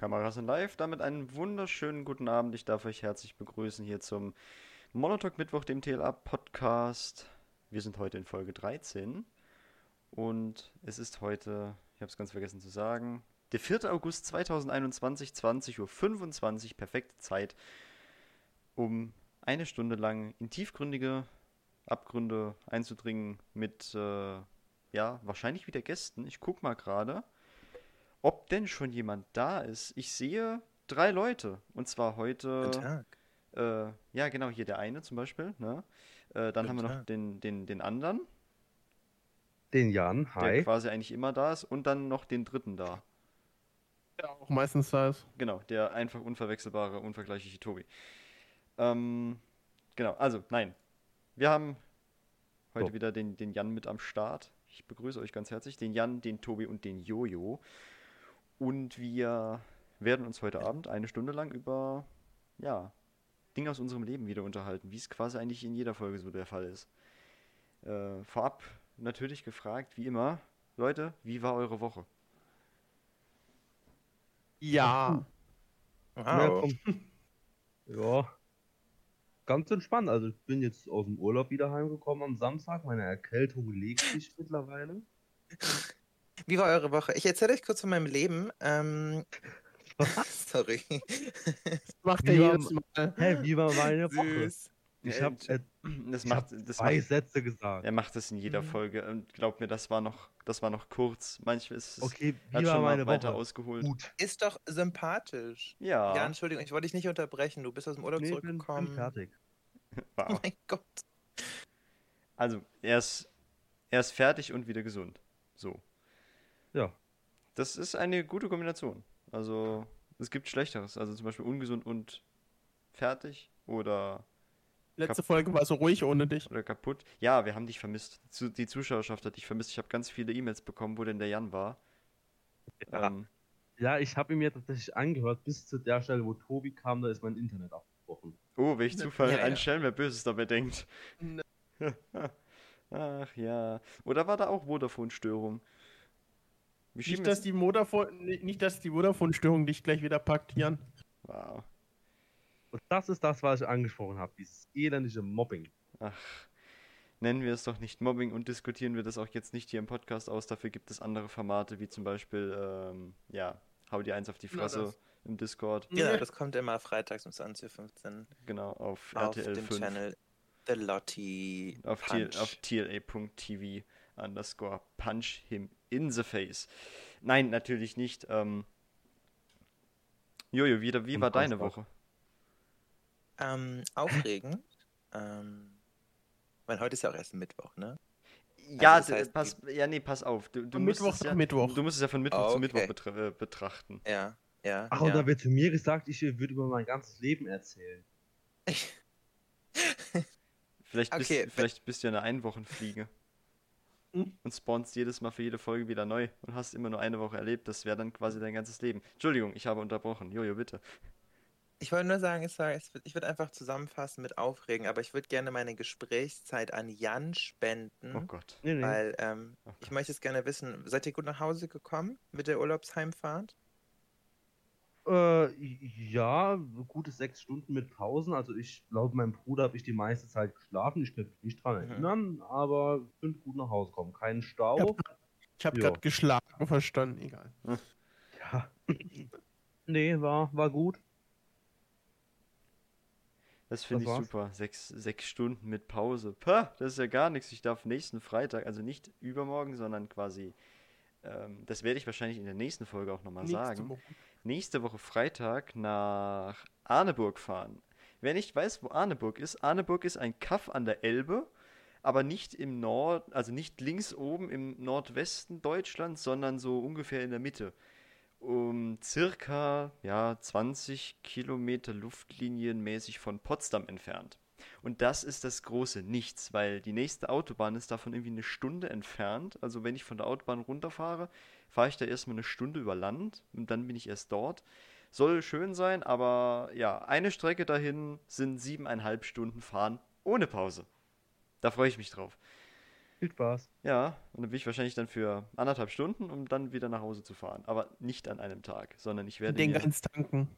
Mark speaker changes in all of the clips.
Speaker 1: Kameras sind live. Damit einen wunderschönen guten Abend. Ich darf euch herzlich begrüßen hier zum Monotalk Mittwoch, dem TLA Podcast. Wir sind heute in Folge 13 und es ist heute, ich habe es ganz vergessen zu sagen, der 4. August 2021, 20.25 Uhr, perfekte Zeit, um eine Stunde lang in tiefgründige Abgründe einzudringen mit, äh, ja, wahrscheinlich wieder Gästen. Ich gucke mal gerade ob denn schon jemand da ist. Ich sehe drei Leute. Und zwar heute.
Speaker 2: Guten Tag.
Speaker 1: Äh, ja, genau, hier der eine zum Beispiel. Ne? Äh, dann Guten haben wir noch den, den, den anderen.
Speaker 3: Den Jan, hi.
Speaker 1: Der quasi eigentlich immer da ist. Und dann noch den dritten da.
Speaker 2: Der auch meistens da ist.
Speaker 1: Genau, der einfach unverwechselbare, unvergleichliche Tobi. Ähm, genau, also, nein. Wir haben heute so. wieder den, den Jan mit am Start. Ich begrüße euch ganz herzlich. Den Jan, den Tobi und den Jojo. Und wir werden uns heute Abend eine Stunde lang über, ja, Dinge aus unserem Leben wieder unterhalten, wie es quasi eigentlich in jeder Folge so der Fall ist. Äh, vorab natürlich gefragt, wie immer, Leute, wie war eure Woche?
Speaker 2: Ja.
Speaker 3: Wow. Ja, ganz entspannt. Also ich bin jetzt aus dem Urlaub wieder heimgekommen am Samstag. Meine Erkältung legt sich mittlerweile.
Speaker 2: Wie war eure Woche? Ich erzähle euch kurz von meinem Leben. Ähm, sorry.
Speaker 3: Das macht er jedes Mal. Hä, wie war meine Woche? Süß.
Speaker 1: Ich habe äh, das macht, das
Speaker 3: zwei
Speaker 1: macht,
Speaker 3: Sätze gesagt.
Speaker 1: Er macht das in jeder mhm. Folge. Und glaub mir, das war noch, das war noch kurz. Manchmal ist es
Speaker 3: okay,
Speaker 1: wie hat war schon meine weiter Woche? ausgeholt. Gut.
Speaker 2: Ist doch sympathisch.
Speaker 1: Ja.
Speaker 2: Ja, Entschuldigung, ich wollte dich nicht unterbrechen. Du bist aus dem Urlaub nee, zurückgekommen.
Speaker 3: Bin, bin fertig.
Speaker 2: Wow. Oh mein Gott.
Speaker 1: Also, er ist, er ist fertig und wieder gesund. So.
Speaker 3: Ja.
Speaker 1: Das ist eine gute Kombination. Also, es gibt Schlechteres. Also zum Beispiel ungesund und fertig oder.
Speaker 2: Letzte Folge war so ruhig ohne dich.
Speaker 1: Oder kaputt. Ja, wir haben dich vermisst. Die Zuschauerschaft hat dich vermisst. Ich habe ganz viele E-Mails bekommen, wo denn der Jan war.
Speaker 3: Ja, ähm, ja ich habe ihn mir tatsächlich angehört, bis zu der Stelle, wo Tobi kam, da ist mein Internet abgebrochen.
Speaker 1: Oh, welch Zufall, ja, ein ja. Schelm, wer Böses dabei denkt. Ne. Ach ja. Oder war da auch Vodafone-Störung?
Speaker 2: Nicht dass, die Vodafone, nicht, dass die Vodafone-Störung dich gleich wieder packt, Jan.
Speaker 1: Wow.
Speaker 3: Und das ist das, was ich angesprochen habe, dieses elendige Mobbing.
Speaker 1: Ach, nennen wir es doch nicht Mobbing und diskutieren wir das auch jetzt nicht hier im Podcast aus. Dafür gibt es andere Formate, wie zum Beispiel, ähm, ja, hau dir eins auf die Fresse im Discord.
Speaker 2: Ja, das kommt immer freitags um 20.15 Uhr.
Speaker 1: Genau, auf,
Speaker 2: auf
Speaker 1: RTL
Speaker 2: dem
Speaker 1: 5.
Speaker 2: Channel The Lottie
Speaker 1: auf, auf TLA.tv underscore punch him in the face. Nein, natürlich nicht. Ähm, Jojo, wie, wie war deine Woche?
Speaker 2: Ähm, aufregend. ähm, weil heute ist ja auch erst Mittwoch, ne?
Speaker 1: Ja, also das heißt, pass, ja, nee, pass auf. Du, du
Speaker 2: Mittwoch
Speaker 1: ja,
Speaker 2: Mittwoch.
Speaker 1: Du musst es ja von Mittwoch oh, okay. zu Mittwoch betra äh, betrachten.
Speaker 2: Ja, ja.
Speaker 3: Ach,
Speaker 2: ja.
Speaker 3: und da wird zu mir gesagt, ich würde über mein ganzes Leben erzählen.
Speaker 1: vielleicht, bist, okay. vielleicht bist du ja eine Einwochenfliege. Hm? und spawnst jedes Mal für jede Folge wieder neu und hast immer nur eine Woche erlebt. Das wäre dann quasi dein ganzes Leben. Entschuldigung, ich habe unterbrochen. Jojo, bitte.
Speaker 2: Ich wollte nur sagen, ich, ich würde einfach zusammenfassen mit Aufregen, aber ich würde gerne meine Gesprächszeit an Jan spenden.
Speaker 1: Oh Gott.
Speaker 2: Nee, nee. Weil ähm, oh ich möchte es gerne wissen, seid ihr gut nach Hause gekommen mit der Urlaubsheimfahrt?
Speaker 3: Äh, ja, gute sechs Stunden mit Pausen. Also ich glaube, meinem Bruder habe ich die meiste Zeit geschlafen. Ich kann mich nicht dran mhm. erinnern, aber bin gut nach Hause gekommen. Kein Stau.
Speaker 2: Ich habe gerade geschlagen, verstanden, egal.
Speaker 3: Hm. Ja. nee, war, war gut.
Speaker 1: Das finde ich super. Sechs, sechs Stunden mit Pause. Pah, das ist ja gar nichts. Ich darf nächsten Freitag, also nicht übermorgen, sondern quasi, ähm, das werde ich wahrscheinlich in der nächsten Folge auch nochmal sagen. Woche nächste Woche Freitag nach Arneburg fahren. Wer nicht weiß, wo Arneburg ist, Arneburg ist ein Kaff an der Elbe, aber nicht im Nord, also nicht links oben im Nordwesten Deutschlands, sondern so ungefähr in der Mitte. Um circa ja, 20 Kilometer luftlinienmäßig von Potsdam entfernt. Und das ist das große Nichts, weil die nächste Autobahn ist davon irgendwie eine Stunde entfernt. Also wenn ich von der Autobahn runterfahre, fahre ich da erstmal eine Stunde über Land und dann bin ich erst dort. Soll schön sein, aber ja, eine Strecke dahin sind siebeneinhalb Stunden fahren ohne Pause. Da freue ich mich drauf.
Speaker 3: Viel Spaß.
Speaker 1: Ja, und dann bin ich wahrscheinlich dann für anderthalb Stunden, um dann wieder nach Hause zu fahren. Aber nicht an einem Tag, sondern ich werde.
Speaker 4: Ich denke ans Tanken.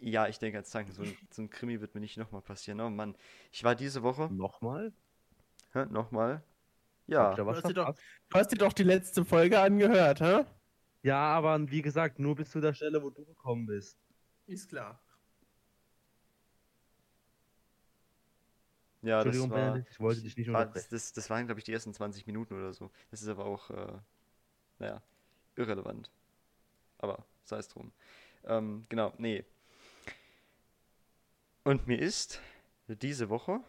Speaker 1: Ja, ich denke ans Tanken. So ein, so ein Krimi wird mir nicht nochmal passieren. Oh Mann, ich war diese Woche.
Speaker 3: Nochmal?
Speaker 1: Hä, nochmal? Ja.
Speaker 4: Du hast, doch, du hast, dir doch die letzte Folge angehört, hä?
Speaker 3: Ja, aber wie gesagt, nur bis zu der Stelle, wo du gekommen bist.
Speaker 4: Ist klar.
Speaker 1: Ja, das war,
Speaker 3: ich wollte dich nicht
Speaker 1: war, das, das, das, waren, glaube ich, die ersten 20 Minuten oder so. Das ist aber auch, äh, naja, irrelevant. Aber sei es drum. Ähm, genau, nee. Und mir ist diese Woche,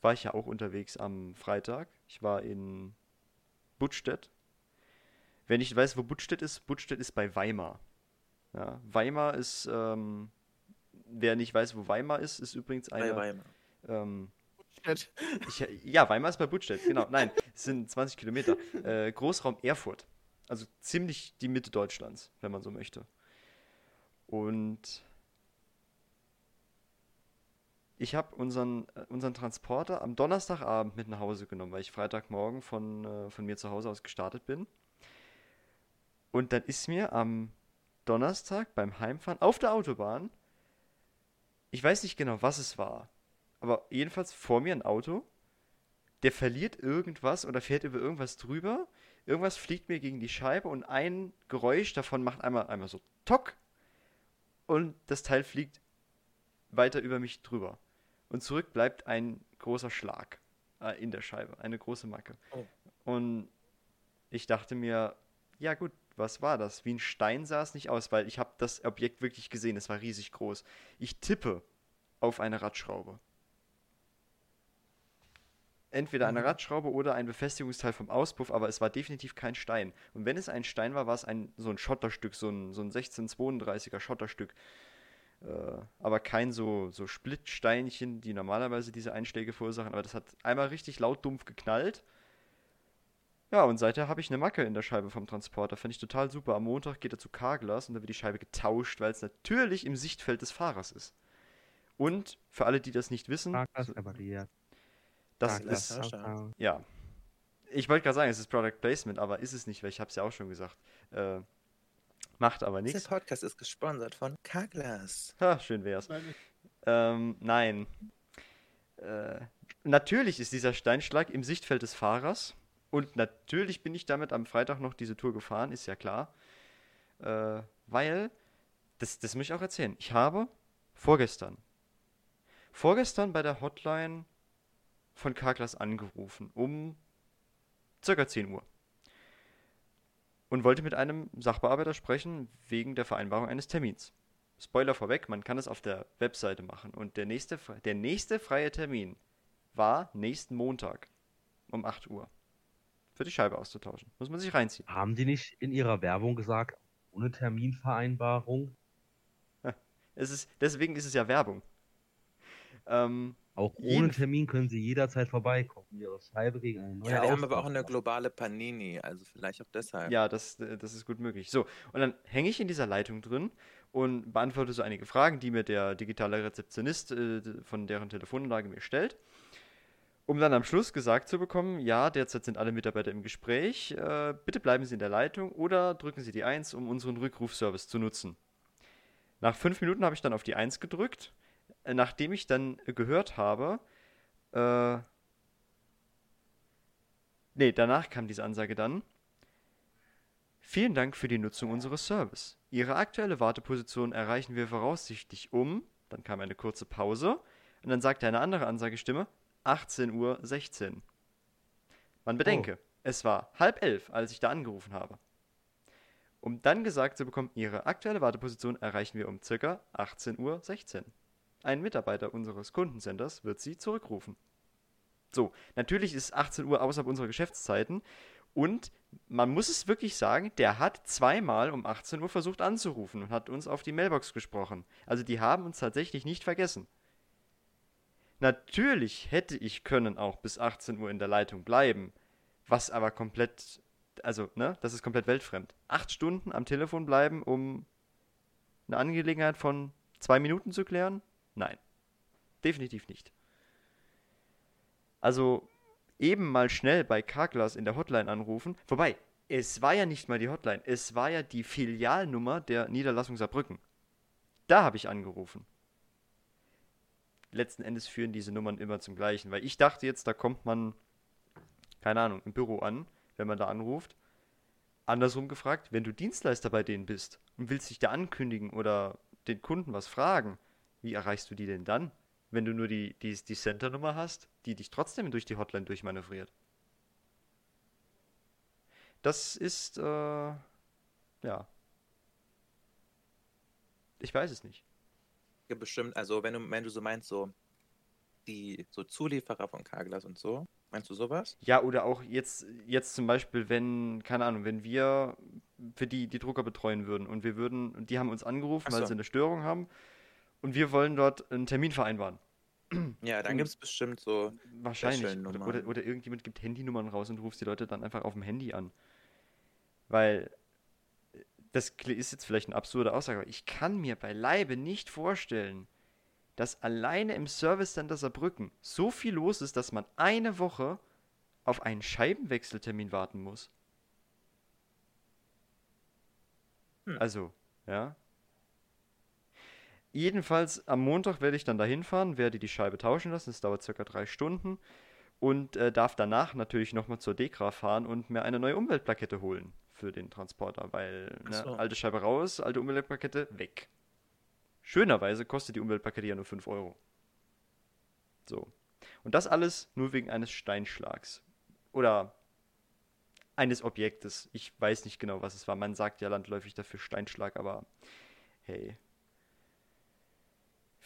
Speaker 1: war ich ja auch unterwegs am Freitag. Ich war in Buttstedt. Wenn ich weiß, wo Buttstedt ist, Buttstedt ist bei Weimar. Ja, Weimar ist, ähm, wer nicht weiß, wo Weimar ist, ist übrigens eine. Bei Weimar. Ähm, ich, ja, Weimar ist bei Buttstedt, genau. Nein, es sind 20 Kilometer. Äh, Großraum Erfurt. Also ziemlich die Mitte Deutschlands, wenn man so möchte. Und ich habe unseren, äh, unseren Transporter am Donnerstagabend mit nach Hause genommen, weil ich Freitagmorgen von, äh, von mir zu Hause aus gestartet bin. Und dann ist mir am Donnerstag beim Heimfahren auf der Autobahn, ich weiß nicht genau, was es war, aber jedenfalls vor mir ein Auto, der verliert irgendwas oder fährt über irgendwas drüber, irgendwas fliegt mir gegen die Scheibe und ein Geräusch davon macht einmal, einmal so Tock und das Teil fliegt weiter über mich drüber. Und zurück bleibt ein großer Schlag äh, in der Scheibe, eine große Macke. Oh. Und ich dachte mir, ja gut, was war das? Wie ein Stein sah es nicht aus, weil ich habe das Objekt wirklich gesehen, es war riesig groß. Ich tippe auf eine Radschraube. Entweder eine mhm. Radschraube oder ein Befestigungsteil vom Auspuff, aber es war definitiv kein Stein. Und wenn es ein Stein war, war es ein, so ein Schotterstück, so ein, so ein 1632er Schotterstück. Äh, aber kein so, so Splitsteinchen, die normalerweise diese Einschläge verursachen. Aber das hat einmal richtig laut dumpf geknallt. Ja, und seither habe ich eine Macke in der Scheibe vom Transporter. Fand ich total super. Am Montag geht er zu Carglass und da wird die Scheibe getauscht, weil es natürlich im Sichtfeld des Fahrers ist. Und für alle, die das nicht wissen.
Speaker 3: Carglass repariert.
Speaker 1: Das Carglass ist. Ja. Ich wollte gerade sagen, es ist Product Placement, aber ist es nicht, weil ich habe es ja auch schon gesagt. Äh, Macht aber nichts.
Speaker 2: Der Podcast ist gesponsert von Carglass.
Speaker 1: Ha, schön wär's. Nein. Ähm, nein. Äh, natürlich ist dieser Steinschlag im Sichtfeld des Fahrers. Und natürlich bin ich damit am Freitag noch diese Tour gefahren, ist ja klar. Äh, weil, das, das muss ich auch erzählen, ich habe vorgestern, vorgestern bei der Hotline von Carglass angerufen, um circa 10 Uhr und wollte mit einem Sachbearbeiter sprechen wegen der Vereinbarung eines Termins. Spoiler vorweg, man kann es auf der Webseite machen. Und der nächste, der nächste freie Termin war nächsten Montag um 8 Uhr. Für die Scheibe auszutauschen. Muss man sich reinziehen.
Speaker 3: Haben die nicht in ihrer Werbung gesagt, ohne Terminvereinbarung?
Speaker 1: Es ist, deswegen ist es ja Werbung.
Speaker 3: Ähm, auch ohne Termin können Sie jederzeit vorbeikommen. Ihre Scheibe
Speaker 2: gegen eine neue Ja, wir haben aber auch eine globale Panini, also vielleicht auch deshalb.
Speaker 1: Ja, das, äh, das ist gut möglich. So, und dann hänge ich in dieser Leitung drin und beantworte so einige Fragen, die mir der digitale Rezeptionist äh, von deren Telefonanlage mir stellt. Um dann am Schluss gesagt zu bekommen, ja, derzeit sind alle Mitarbeiter im Gespräch, äh, bitte bleiben Sie in der Leitung oder drücken Sie die 1, um unseren Rückrufservice zu nutzen. Nach fünf Minuten habe ich dann auf die 1 gedrückt nachdem ich dann gehört habe, äh, nee, danach kam diese Ansage dann. Vielen Dank für die Nutzung unseres Service. Ihre aktuelle Warteposition erreichen wir voraussichtlich um, dann kam eine kurze Pause, und dann sagte eine andere Ansagestimme, 18.16 Uhr. Man bedenke, oh. es war halb elf, als ich da angerufen habe. Um dann gesagt zu bekommen, Ihre aktuelle Warteposition erreichen wir um ca. 18.16 Uhr. Ein Mitarbeiter unseres Kundencenters wird Sie zurückrufen. So, natürlich ist 18 Uhr außerhalb unserer Geschäftszeiten und man muss es wirklich sagen, der hat zweimal um 18 Uhr versucht anzurufen und hat uns auf die Mailbox gesprochen. Also die haben uns tatsächlich nicht vergessen. Natürlich hätte ich können auch bis 18 Uhr in der Leitung bleiben, was aber komplett, also, ne, das ist komplett weltfremd. Acht Stunden am Telefon bleiben, um eine Angelegenheit von zwei Minuten zu klären? Nein. Definitiv nicht. Also, eben mal schnell bei Carglass in der Hotline anrufen. Wobei, es war ja nicht mal die Hotline, es war ja die Filialnummer der Niederlassung Saarbrücken. Da habe ich angerufen. Letzten Endes führen diese Nummern immer zum gleichen, weil ich dachte jetzt, da kommt man, keine Ahnung, im Büro an, wenn man da anruft. Andersrum gefragt, wenn du Dienstleister bei denen bist und willst dich da ankündigen oder den Kunden was fragen, wie erreichst du die denn dann, wenn du nur die, die, die Center-Nummer hast, die dich trotzdem durch die Hotline durchmanövriert? Das ist, äh, ja. Ich weiß es nicht.
Speaker 2: Ja, bestimmt, also wenn du, wenn du so meinst, so die so Zulieferer von Carglass und so, meinst du sowas?
Speaker 1: Ja, oder auch jetzt, jetzt zum Beispiel, wenn, keine Ahnung, wenn wir für die die Drucker betreuen würden und wir würden, die haben uns angerufen, so. weil sie eine Störung haben und wir wollen dort einen Termin vereinbaren.
Speaker 2: Ja, dann gibt es bestimmt so.
Speaker 1: Wahrscheinlich. Oder, oder, oder, irgendjemand gibt Handynummern raus und ruft die Leute dann einfach auf dem Handy an. Weil das ist jetzt vielleicht eine absurde Aussage, aber ich kann mir beileibe nicht vorstellen, dass alleine im Service Center Saarbrücken so viel los ist, dass man eine Woche auf einen Scheibenwechseltermin warten muss. Hm. Also, ja. Jedenfalls am Montag werde ich dann dahin fahren, werde die Scheibe tauschen lassen. Es dauert circa drei Stunden. Und äh, darf danach natürlich nochmal zur Dekra fahren und mir eine neue Umweltplakette holen für den Transporter, weil ne, so. alte Scheibe raus, alte Umweltplakette weg. Schönerweise kostet die Umweltplakette ja nur 5 Euro. So. Und das alles nur wegen eines Steinschlags. Oder eines Objektes. Ich weiß nicht genau, was es war. Man sagt ja landläufig dafür Steinschlag, aber hey,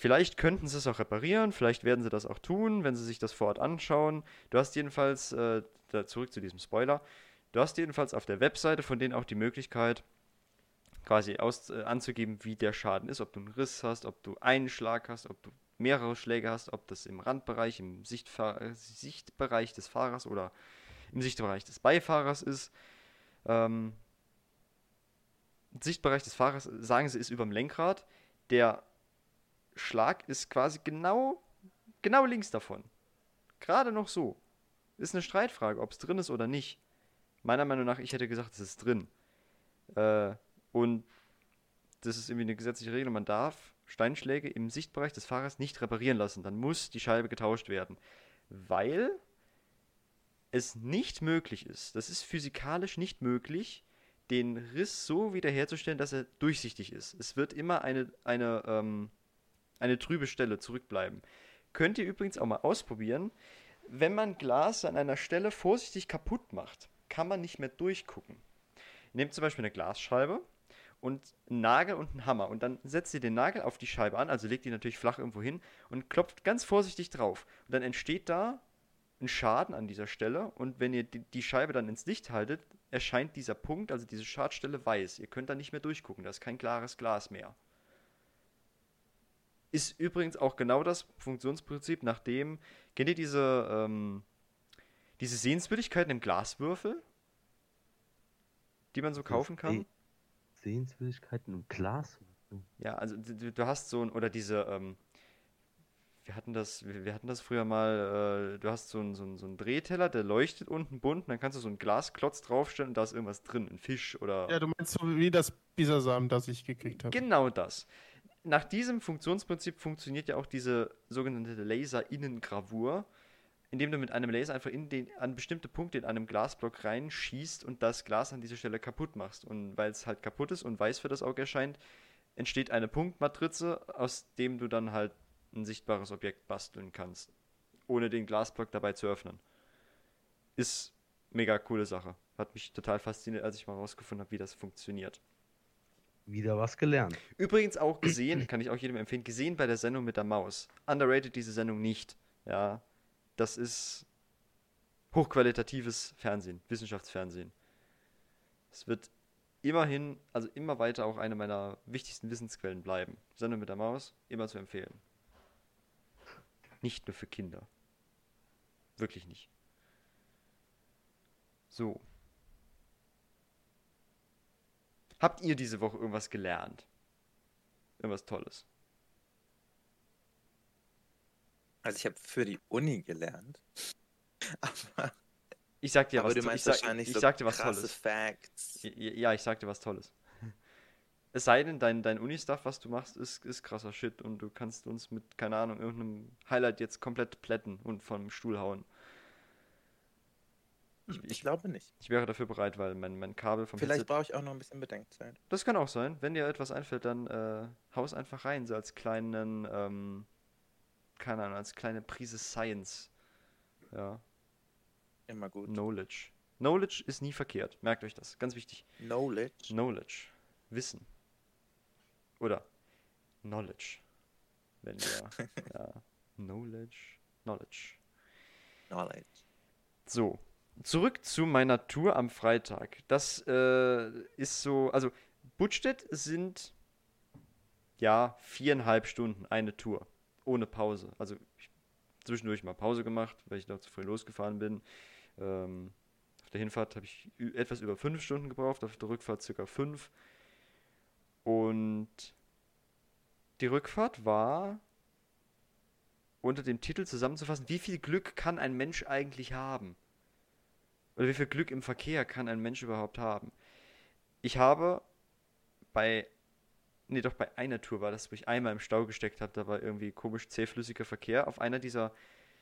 Speaker 1: Vielleicht könnten sie es auch reparieren, vielleicht werden sie das auch tun, wenn sie sich das vor Ort anschauen. Du hast jedenfalls, äh, zurück zu diesem Spoiler, du hast jedenfalls auf der Webseite von denen auch die Möglichkeit, quasi aus, äh, anzugeben, wie der Schaden ist, ob du einen Riss hast, ob du einen Schlag hast, ob du mehrere Schläge hast, ob das im Randbereich, im Sichtfahr Sichtbereich des Fahrers oder im Sichtbereich des Beifahrers ist. Ähm, Sichtbereich des Fahrers, sagen sie, ist über dem Lenkrad. Der Schlag ist quasi genau, genau links davon. Gerade noch so. Ist eine Streitfrage, ob es drin ist oder nicht. Meiner Meinung nach, ich hätte gesagt, es ist drin. Äh, und das ist irgendwie eine gesetzliche Regel. Man darf Steinschläge im Sichtbereich des Fahrers nicht reparieren lassen. Dann muss die Scheibe getauscht werden. Weil es nicht möglich ist, das ist physikalisch nicht möglich, den Riss so wiederherzustellen, dass er durchsichtig ist. Es wird immer eine, eine ähm, eine trübe Stelle zurückbleiben. Könnt ihr übrigens auch mal ausprobieren. Wenn man Glas an einer Stelle vorsichtig kaputt macht, kann man nicht mehr durchgucken. Nehmt zum Beispiel eine Glasscheibe und einen Nagel und einen Hammer und dann setzt ihr den Nagel auf die Scheibe an, also legt die natürlich flach irgendwo hin und klopft ganz vorsichtig drauf. Und dann entsteht da ein Schaden an dieser Stelle und wenn ihr die Scheibe dann ins Licht haltet, erscheint dieser Punkt, also diese Schadstelle weiß. Ihr könnt da nicht mehr durchgucken, da ist kein klares Glas mehr. Ist übrigens auch genau das Funktionsprinzip, nachdem, kennt ihr diese, ähm, diese Sehenswürdigkeiten im Glaswürfel? Die man so kaufen kann?
Speaker 3: Sehenswürdigkeiten im Glaswürfel?
Speaker 1: Ja, also du, du hast so ein, oder diese, ähm, wir hatten das, wir hatten das früher mal, äh, du hast so einen so so ein Drehteller, der leuchtet unten bunt, und dann kannst du so einen Glasklotz draufstellen und da ist irgendwas drin, ein Fisch oder.
Speaker 4: Ja, du meinst so wie das Bisasam, das ich gekriegt habe.
Speaker 1: Genau das nach diesem Funktionsprinzip funktioniert ja auch diese sogenannte Laser-Innengravur, indem du mit einem Laser einfach in den, an bestimmte Punkte in einem Glasblock reinschießt und das Glas an dieser Stelle kaputt machst. Und weil es halt kaputt ist und weiß für das Auge erscheint, entsteht eine Punktmatrize, aus dem du dann halt ein sichtbares Objekt basteln kannst, ohne den Glasblock dabei zu öffnen. Ist mega coole Sache. Hat mich total fasziniert, als ich mal rausgefunden habe, wie das funktioniert.
Speaker 3: Wieder was gelernt.
Speaker 1: Übrigens auch gesehen, kann ich auch jedem empfehlen, gesehen bei der Sendung mit der Maus. Underrated diese Sendung nicht. Ja, das ist hochqualitatives Fernsehen, Wissenschaftsfernsehen. Es wird immerhin, also immer weiter auch eine meiner wichtigsten Wissensquellen bleiben. Sendung mit der Maus, immer zu empfehlen. Nicht nur für Kinder. Wirklich nicht. So. Habt ihr diese Woche irgendwas gelernt? Irgendwas Tolles?
Speaker 2: Also ich habe für die Uni gelernt,
Speaker 1: Aber ich sag dir
Speaker 2: aber
Speaker 1: was,
Speaker 2: du meinst
Speaker 1: ich
Speaker 2: wahrscheinlich
Speaker 1: ich
Speaker 2: so
Speaker 1: sag dir was
Speaker 2: krasse
Speaker 1: Tolles.
Speaker 2: Facts.
Speaker 1: Ja, ich sag dir was Tolles. Es sei denn, dein, dein Uni-Stuff, was du machst, ist, ist krasser Shit und du kannst uns mit, keine Ahnung, irgendeinem Highlight jetzt komplett plätten und vom Stuhl hauen.
Speaker 2: Ich, ich glaube nicht.
Speaker 1: Ich wäre dafür bereit, weil mein, mein Kabel vom
Speaker 2: Vielleicht brauche ich auch noch ein bisschen Bedenkzeit.
Speaker 1: Das kann auch sein. Wenn dir etwas einfällt, dann äh, haus einfach rein, so als kleinen, ähm, keine Ahnung, als kleine Prise Science. Ja.
Speaker 2: Immer gut.
Speaker 1: Knowledge. Knowledge ist nie verkehrt. Merkt euch das. Ganz wichtig.
Speaker 2: Knowledge.
Speaker 1: Knowledge. Wissen. Oder Knowledge. Wenn wir. ja. Knowledge. Knowledge.
Speaker 2: Knowledge.
Speaker 1: So. Zurück zu meiner Tour am Freitag. Das äh, ist so. Also, Buttstedt sind. Ja, viereinhalb Stunden eine Tour. Ohne Pause. Also, ich zwischendurch mal Pause gemacht, weil ich noch zu früh losgefahren bin. Ähm, auf der Hinfahrt habe ich etwas über fünf Stunden gebraucht, auf der Rückfahrt circa fünf. Und die Rückfahrt war unter dem Titel zusammenzufassen, wie viel Glück kann ein Mensch eigentlich haben? Oder wie viel Glück im Verkehr kann ein Mensch überhaupt haben? Ich habe bei, nee, doch bei einer Tour war das, wo ich einmal im Stau gesteckt habe, da war irgendwie komisch zähflüssiger Verkehr auf einer dieser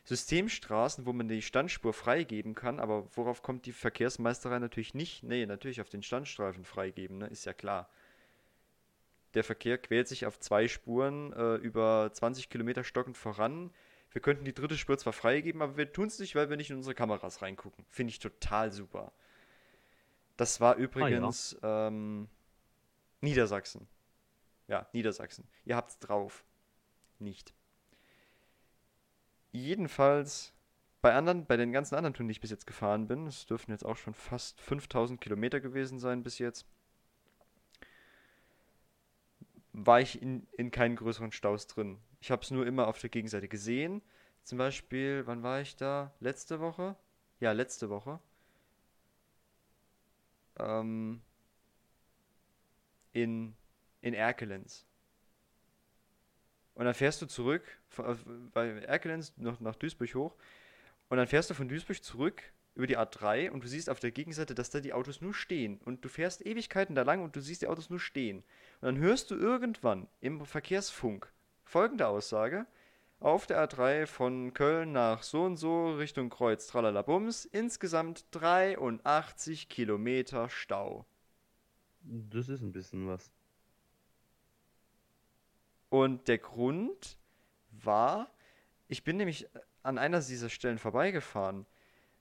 Speaker 1: Systemstraßen, wo man die Standspur freigeben kann, aber worauf kommt die Verkehrsmeisterei natürlich nicht? Nee, natürlich auf den Standstreifen freigeben, ne? ist ja klar. Der Verkehr quält sich auf zwei Spuren äh, über 20 Kilometer stockend voran. Wir könnten die dritte Spur zwar freigeben, aber wir tun es nicht, weil wir nicht in unsere Kameras reingucken. Finde ich total super. Das war übrigens ah, ja. ähm, Niedersachsen. Ja, Niedersachsen. Ihr habt's drauf. Nicht. Jedenfalls bei anderen, bei den ganzen anderen Touren, die ich bis jetzt gefahren bin, es dürften jetzt auch schon fast 5000 Kilometer gewesen sein bis jetzt, war ich in, in keinen größeren Staus drin. Ich habe es nur immer auf der Gegenseite gesehen. Zum Beispiel, wann war ich da? Letzte Woche? Ja, letzte Woche. Ähm, in, in Erkelenz. Und dann fährst du zurück, von, bei Erkelenz noch nach Duisburg hoch. Und dann fährst du von Duisburg zurück über die A3 und du siehst auf der Gegenseite, dass da die Autos nur stehen. Und du fährst Ewigkeiten da lang und du siehst die Autos nur stehen. Und dann hörst du irgendwann im Verkehrsfunk folgende Aussage. Auf der A3 von Köln nach so und so Richtung Kreuz Tralalabums insgesamt 83 Kilometer Stau.
Speaker 3: Das ist ein bisschen was.
Speaker 1: Und der Grund war, ich bin nämlich an einer dieser Stellen vorbeigefahren.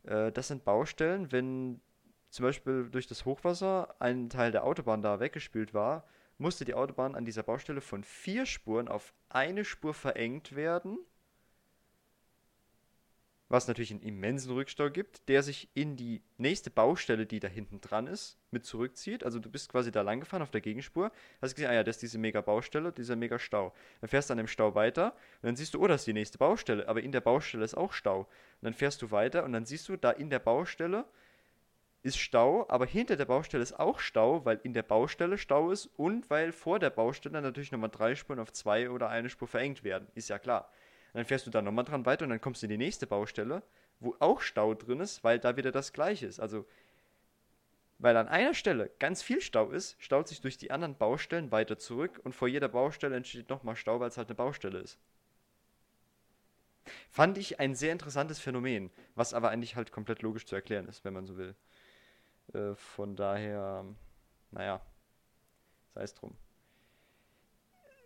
Speaker 1: Äh, das sind Baustellen, wenn zum Beispiel durch das Hochwasser ein Teil der Autobahn da weggespült war, musste die Autobahn an dieser Baustelle von vier Spuren auf eine Spur verengt werden was natürlich einen immensen Rückstau gibt, der sich in die nächste Baustelle, die da hinten dran ist, mit zurückzieht. Also du bist quasi da lang gefahren auf der Gegenspur, hast gesehen, ah ja, das ist diese mega Baustelle, dieser mega Stau. Dann fährst du an dem Stau weiter und dann siehst du, oh, das ist die nächste Baustelle, aber in der Baustelle ist auch Stau. Und dann fährst du weiter und dann siehst du, da in der Baustelle ist Stau, aber hinter der Baustelle ist auch Stau, weil in der Baustelle Stau ist und weil vor der Baustelle natürlich nochmal drei Spuren auf zwei oder eine Spur verengt werden. Ist ja klar. Dann fährst du da nochmal dran weiter und dann kommst du in die nächste Baustelle, wo auch Stau drin ist, weil da wieder das gleiche ist. Also, weil an einer Stelle ganz viel Stau ist, staut sich durch die anderen Baustellen weiter zurück und vor jeder Baustelle entsteht nochmal Stau, weil es halt eine Baustelle ist. Fand ich ein sehr interessantes Phänomen, was aber eigentlich halt komplett logisch zu erklären ist, wenn man so will. Äh, von daher, naja, sei es drum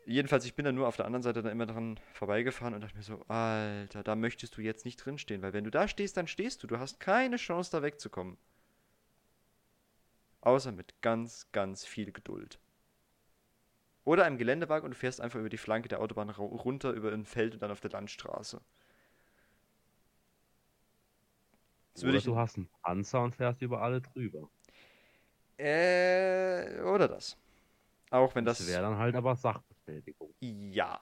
Speaker 1: jedenfalls, ich bin dann nur auf der anderen Seite dann immer dran vorbeigefahren und dachte mir so, Alter, da möchtest du jetzt nicht drinstehen, weil wenn du da stehst, dann stehst du. Du hast keine Chance, da wegzukommen. Außer mit ganz, ganz viel Geduld. Oder einem Geländewagen und du fährst einfach über die Flanke der Autobahn runter, über ein Feld und dann auf der Landstraße.
Speaker 3: Das oder du hast einen Panzer und fährst über alle drüber.
Speaker 1: Äh, oder das. Auch wenn das.
Speaker 3: Das wäre dann halt aber Sach
Speaker 1: Bestätigung. Ja.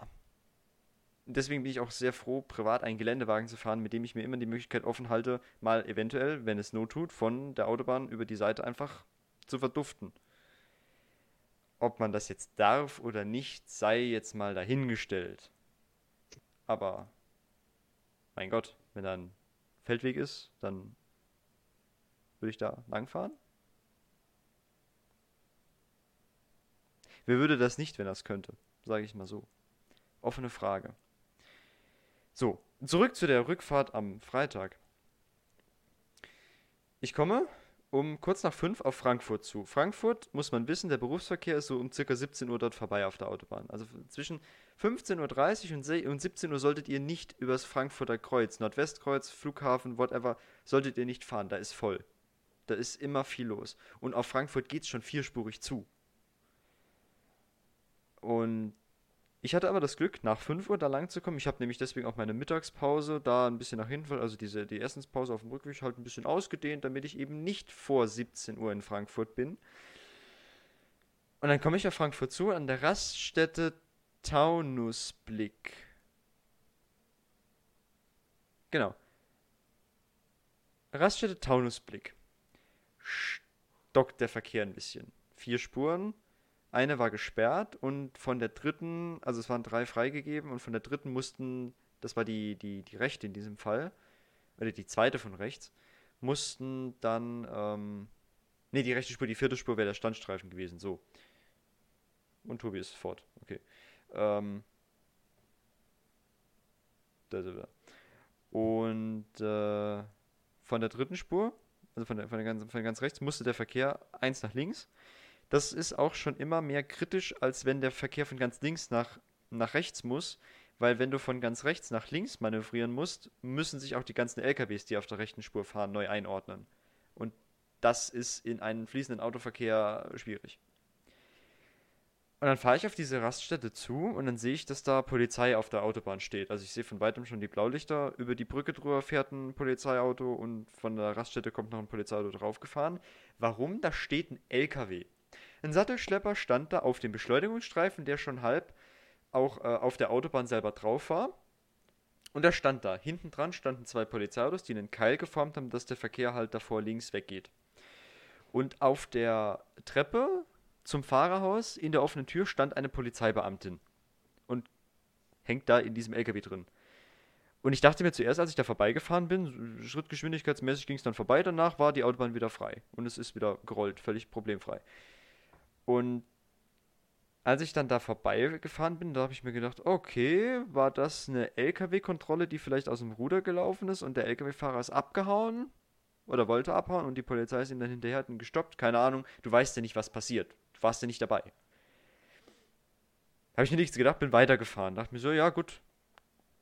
Speaker 1: Deswegen bin ich auch sehr froh, privat einen Geländewagen zu fahren, mit dem ich mir immer die Möglichkeit offen halte, mal eventuell, wenn es not tut, von der Autobahn über die Seite einfach zu verduften. Ob man das jetzt darf oder nicht, sei jetzt mal dahingestellt. Aber, mein Gott, wenn dann Feldweg ist, dann würde ich da langfahren. Wer würde das nicht, wenn es könnte? Sage ich mal so. Offene Frage. So, zurück zu der Rückfahrt am Freitag. Ich komme um kurz nach fünf auf Frankfurt zu. Frankfurt, muss man wissen, der Berufsverkehr ist so um circa 17 Uhr dort vorbei auf der Autobahn. Also zwischen 15.30 Uhr und 17 Uhr solltet ihr nicht übers Frankfurter Kreuz, Nordwestkreuz, Flughafen, whatever, solltet ihr nicht fahren. Da ist voll. Da ist immer viel los. Und auf Frankfurt geht es schon vierspurig zu. Und ich hatte aber das Glück, nach 5 Uhr da lang zu kommen. Ich habe nämlich deswegen auch meine Mittagspause da ein bisschen nach hinten, also diese, die Essenspause auf dem Rückweg halt ein bisschen ausgedehnt, damit ich eben nicht vor 17 Uhr in Frankfurt bin. Und dann komme ich auf Frankfurt zu, an der Raststätte Taunusblick. Genau. Raststätte Taunusblick. Stockt der Verkehr ein bisschen. Vier Spuren, eine war gesperrt und von der dritten, also es waren drei freigegeben und von der dritten mussten, das war die, die, die rechte in diesem Fall, oder die zweite von rechts, mussten dann, ähm, nee, die rechte Spur, die vierte Spur wäre der Standstreifen gewesen, so. Und Tobi ist fort, okay. Ähm, da sind wir. Und äh, von der dritten Spur, also von der, von der, ganz, von ganz rechts, musste der Verkehr eins nach links das ist auch schon immer mehr kritisch, als wenn der Verkehr von ganz links nach, nach rechts muss. Weil wenn du von ganz rechts nach links manövrieren musst, müssen sich auch die ganzen LKWs, die auf der rechten Spur fahren, neu einordnen. Und das ist in einem fließenden Autoverkehr schwierig. Und dann fahre ich auf diese Raststätte zu und dann sehe ich, dass da Polizei auf der Autobahn steht. Also ich sehe von weitem schon die Blaulichter. Über die Brücke drüber fährt ein Polizeiauto und von der Raststätte kommt noch ein Polizeiauto draufgefahren. Warum? Da steht ein LKW. Ein Sattelschlepper stand da auf dem Beschleunigungsstreifen, der schon halb auch äh, auf der Autobahn selber drauf war. Und er stand da. Hinten dran standen zwei Polizeiautos, die einen Keil geformt haben, dass der Verkehr halt davor links weggeht. Und auf der Treppe zum Fahrerhaus in der offenen Tür stand eine Polizeibeamtin. Und hängt da in diesem LKW drin. Und ich dachte mir zuerst, als ich da vorbeigefahren bin, schrittgeschwindigkeitsmäßig ging es dann vorbei, danach war die Autobahn wieder frei. Und es ist wieder gerollt, völlig problemfrei. Und als ich dann da vorbeigefahren bin, da habe ich mir gedacht, okay, war das eine LKW-Kontrolle, die vielleicht aus dem Ruder gelaufen ist und der LKW-Fahrer ist abgehauen oder wollte abhauen und die Polizei ist ihm dann hinterher hat gestoppt? Keine Ahnung, du weißt ja nicht, was passiert. Du warst ja nicht dabei. Habe ich mir nichts gedacht, bin weitergefahren. Dachte mir so, ja gut,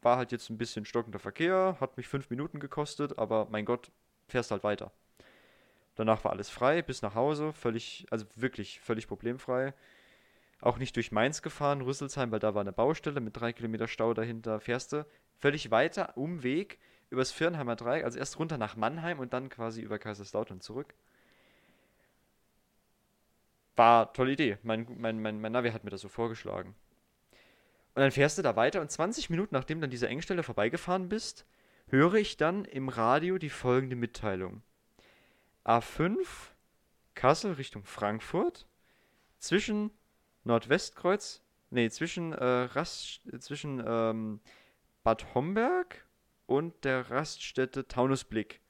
Speaker 1: war halt jetzt ein bisschen stockender Verkehr, hat mich fünf Minuten gekostet, aber mein Gott, fährst halt weiter. Danach war alles frei, bis nach Hause, völlig, also wirklich völlig problemfrei. Auch nicht durch Mainz gefahren, Rüsselsheim, weil da war eine Baustelle mit drei Kilometer Stau dahinter. Fährst du völlig weiter, Umweg, übers Firnheimer Dreieck, also erst runter nach Mannheim und dann quasi über Kaiserslautern zurück. War tolle Idee. Mein, mein, mein, mein Navi hat mir das so vorgeschlagen. Und dann fährst du da weiter und 20 Minuten nachdem dann diese Engstelle vorbeigefahren bist, höre ich dann im Radio die folgende Mitteilung. A5 Kassel Richtung Frankfurt zwischen Nordwestkreuz, nee, zwischen, äh, Rast, zwischen ähm, Bad Homberg und der Raststätte Taunusblick.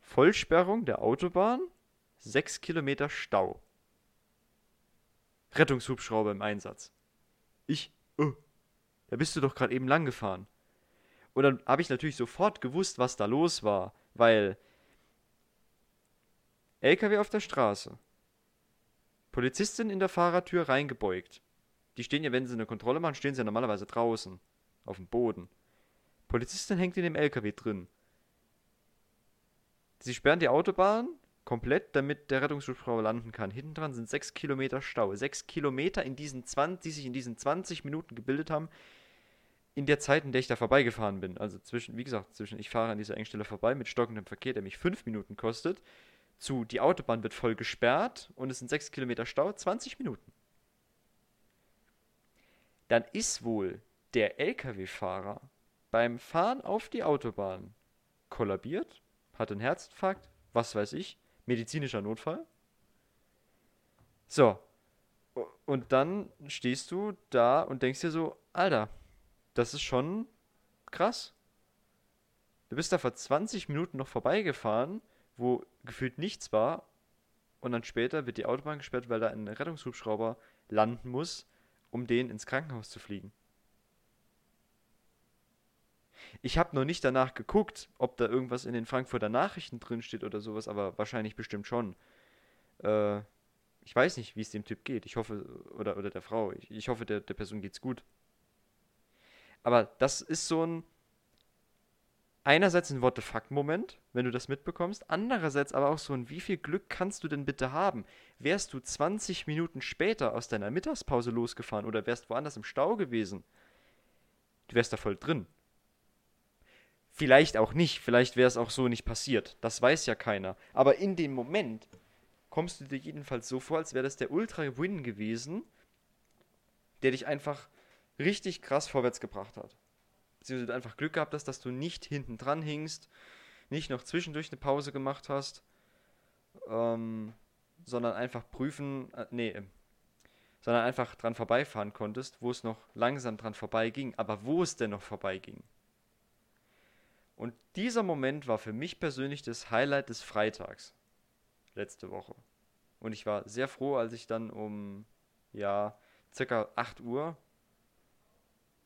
Speaker 1: Vollsperrung der Autobahn, 6 Kilometer Stau. Rettungshubschrauber im Einsatz. Ich, oh, da bist du doch gerade eben lang gefahren. Und dann habe ich natürlich sofort gewusst, was da los war, weil LKW auf der Straße. Polizistin in der Fahrertür reingebeugt. Die stehen ja, wenn sie eine Kontrolle machen, stehen sie ja normalerweise draußen. Auf dem Boden. Polizistin hängt in dem LKW drin. Sie sperren die Autobahn komplett, damit der Rettungshubschrauber landen kann. Hinten dran sind sechs Kilometer Stau. Sechs Kilometer, in diesen 20, die sich in diesen 20 Minuten gebildet haben, in der Zeit, in der ich da vorbeigefahren bin. Also zwischen, wie gesagt, zwischen ich fahre an dieser Engstelle vorbei mit stockendem Verkehr, der mich fünf Minuten kostet, zu die Autobahn wird voll gesperrt und es sind 6 Kilometer Stau, 20 Minuten. Dann ist wohl der Lkw-Fahrer beim Fahren auf die Autobahn kollabiert, hat einen Herzinfarkt, was weiß ich, medizinischer Notfall. So. Und dann stehst du da und denkst dir so, Alter, das ist schon krass. Du bist da vor 20 Minuten noch vorbeigefahren, wo gefühlt nichts war. Und dann später wird die Autobahn gesperrt, weil da ein Rettungshubschrauber landen muss, um den ins Krankenhaus zu fliegen. Ich habe noch nicht danach geguckt, ob da irgendwas in den Frankfurter Nachrichten drin steht oder sowas, aber wahrscheinlich bestimmt schon. Äh, ich weiß nicht, wie es dem Typ geht. Ich hoffe, oder, oder der Frau, ich, ich hoffe, der, der Person geht's gut. Aber das ist so ein. Einerseits ein What the fuck-Moment, wenn du das mitbekommst. Andererseits aber auch so ein, wie viel Glück kannst du denn bitte haben? Wärst du 20 Minuten später aus deiner Mittagspause losgefahren oder wärst woanders im Stau gewesen, du wärst da voll drin. Vielleicht auch nicht, vielleicht wäre es auch so nicht passiert. Das weiß ja keiner. Aber in dem Moment kommst du dir jedenfalls so vor, als wäre das der Ultra-Win gewesen, der dich einfach richtig krass vorwärts gebracht hat. Beziehungsweise du einfach Glück gehabt hast, dass du nicht hinten dran hingst, nicht noch zwischendurch eine Pause gemacht hast, ähm, sondern einfach prüfen, äh, nee, sondern einfach dran vorbeifahren konntest, wo es noch langsam dran vorbeiging, aber wo es denn noch vorbeiging. Und dieser Moment war für mich persönlich das Highlight des Freitags. Letzte Woche. Und ich war sehr froh, als ich dann um, ja, circa 8 Uhr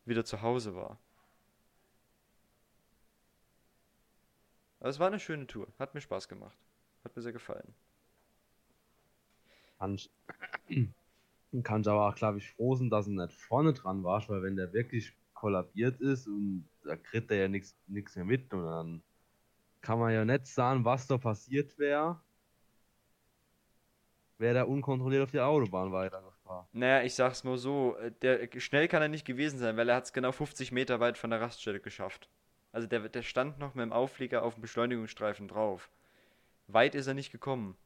Speaker 1: wieder zu Hause war. Aber es war eine schöne Tour. Hat mir Spaß gemacht. Hat mir sehr gefallen.
Speaker 3: Kannst, kannst aber auch, glaube ich, froh sein, dass du nicht vorne dran warst, weil wenn der wirklich kollabiert ist und da kriegt er ja nichts mehr mit und dann kann man ja nicht sagen, was da passiert wäre, wäre er unkontrolliert auf die Autobahn weitergefahren.
Speaker 1: Naja, ich sag's mal so, äh, der, schnell kann er nicht gewesen sein, weil er hat es genau 50 Meter weit von der Raststelle geschafft. Also der, der stand noch mit dem Auflieger auf dem Beschleunigungsstreifen drauf. Weit ist er nicht gekommen.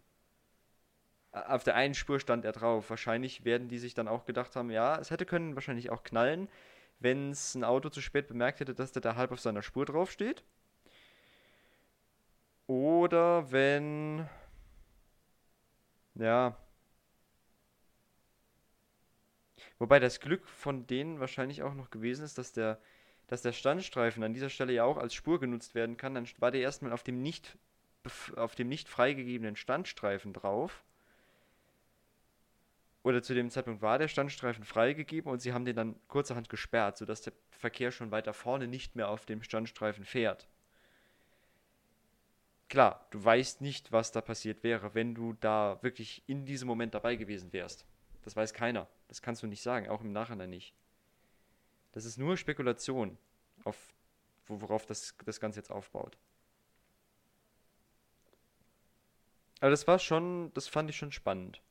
Speaker 1: Auf der einen Spur stand er drauf. Wahrscheinlich werden die sich dann auch gedacht haben, ja, es hätte können wahrscheinlich auch knallen wenn es ein Auto zu spät bemerkt hätte, dass der da halb auf seiner Spur drauf steht. Oder wenn. Ja. Wobei das Glück von denen wahrscheinlich auch noch gewesen ist, dass der, dass der Standstreifen an dieser Stelle ja auch als Spur genutzt werden kann. Dann war der erstmal auf dem nicht, auf dem nicht freigegebenen Standstreifen drauf oder zu dem Zeitpunkt war der Standstreifen freigegeben und sie haben den dann kurzerhand gesperrt, sodass der Verkehr schon weiter vorne nicht mehr auf dem Standstreifen fährt. Klar, du weißt nicht, was da passiert wäre, wenn du da wirklich in diesem Moment dabei gewesen wärst. Das weiß keiner. Das kannst du nicht sagen, auch im Nachhinein nicht. Das ist nur Spekulation, auf, worauf das, das Ganze jetzt aufbaut. Aber das war schon, das fand ich schon spannend.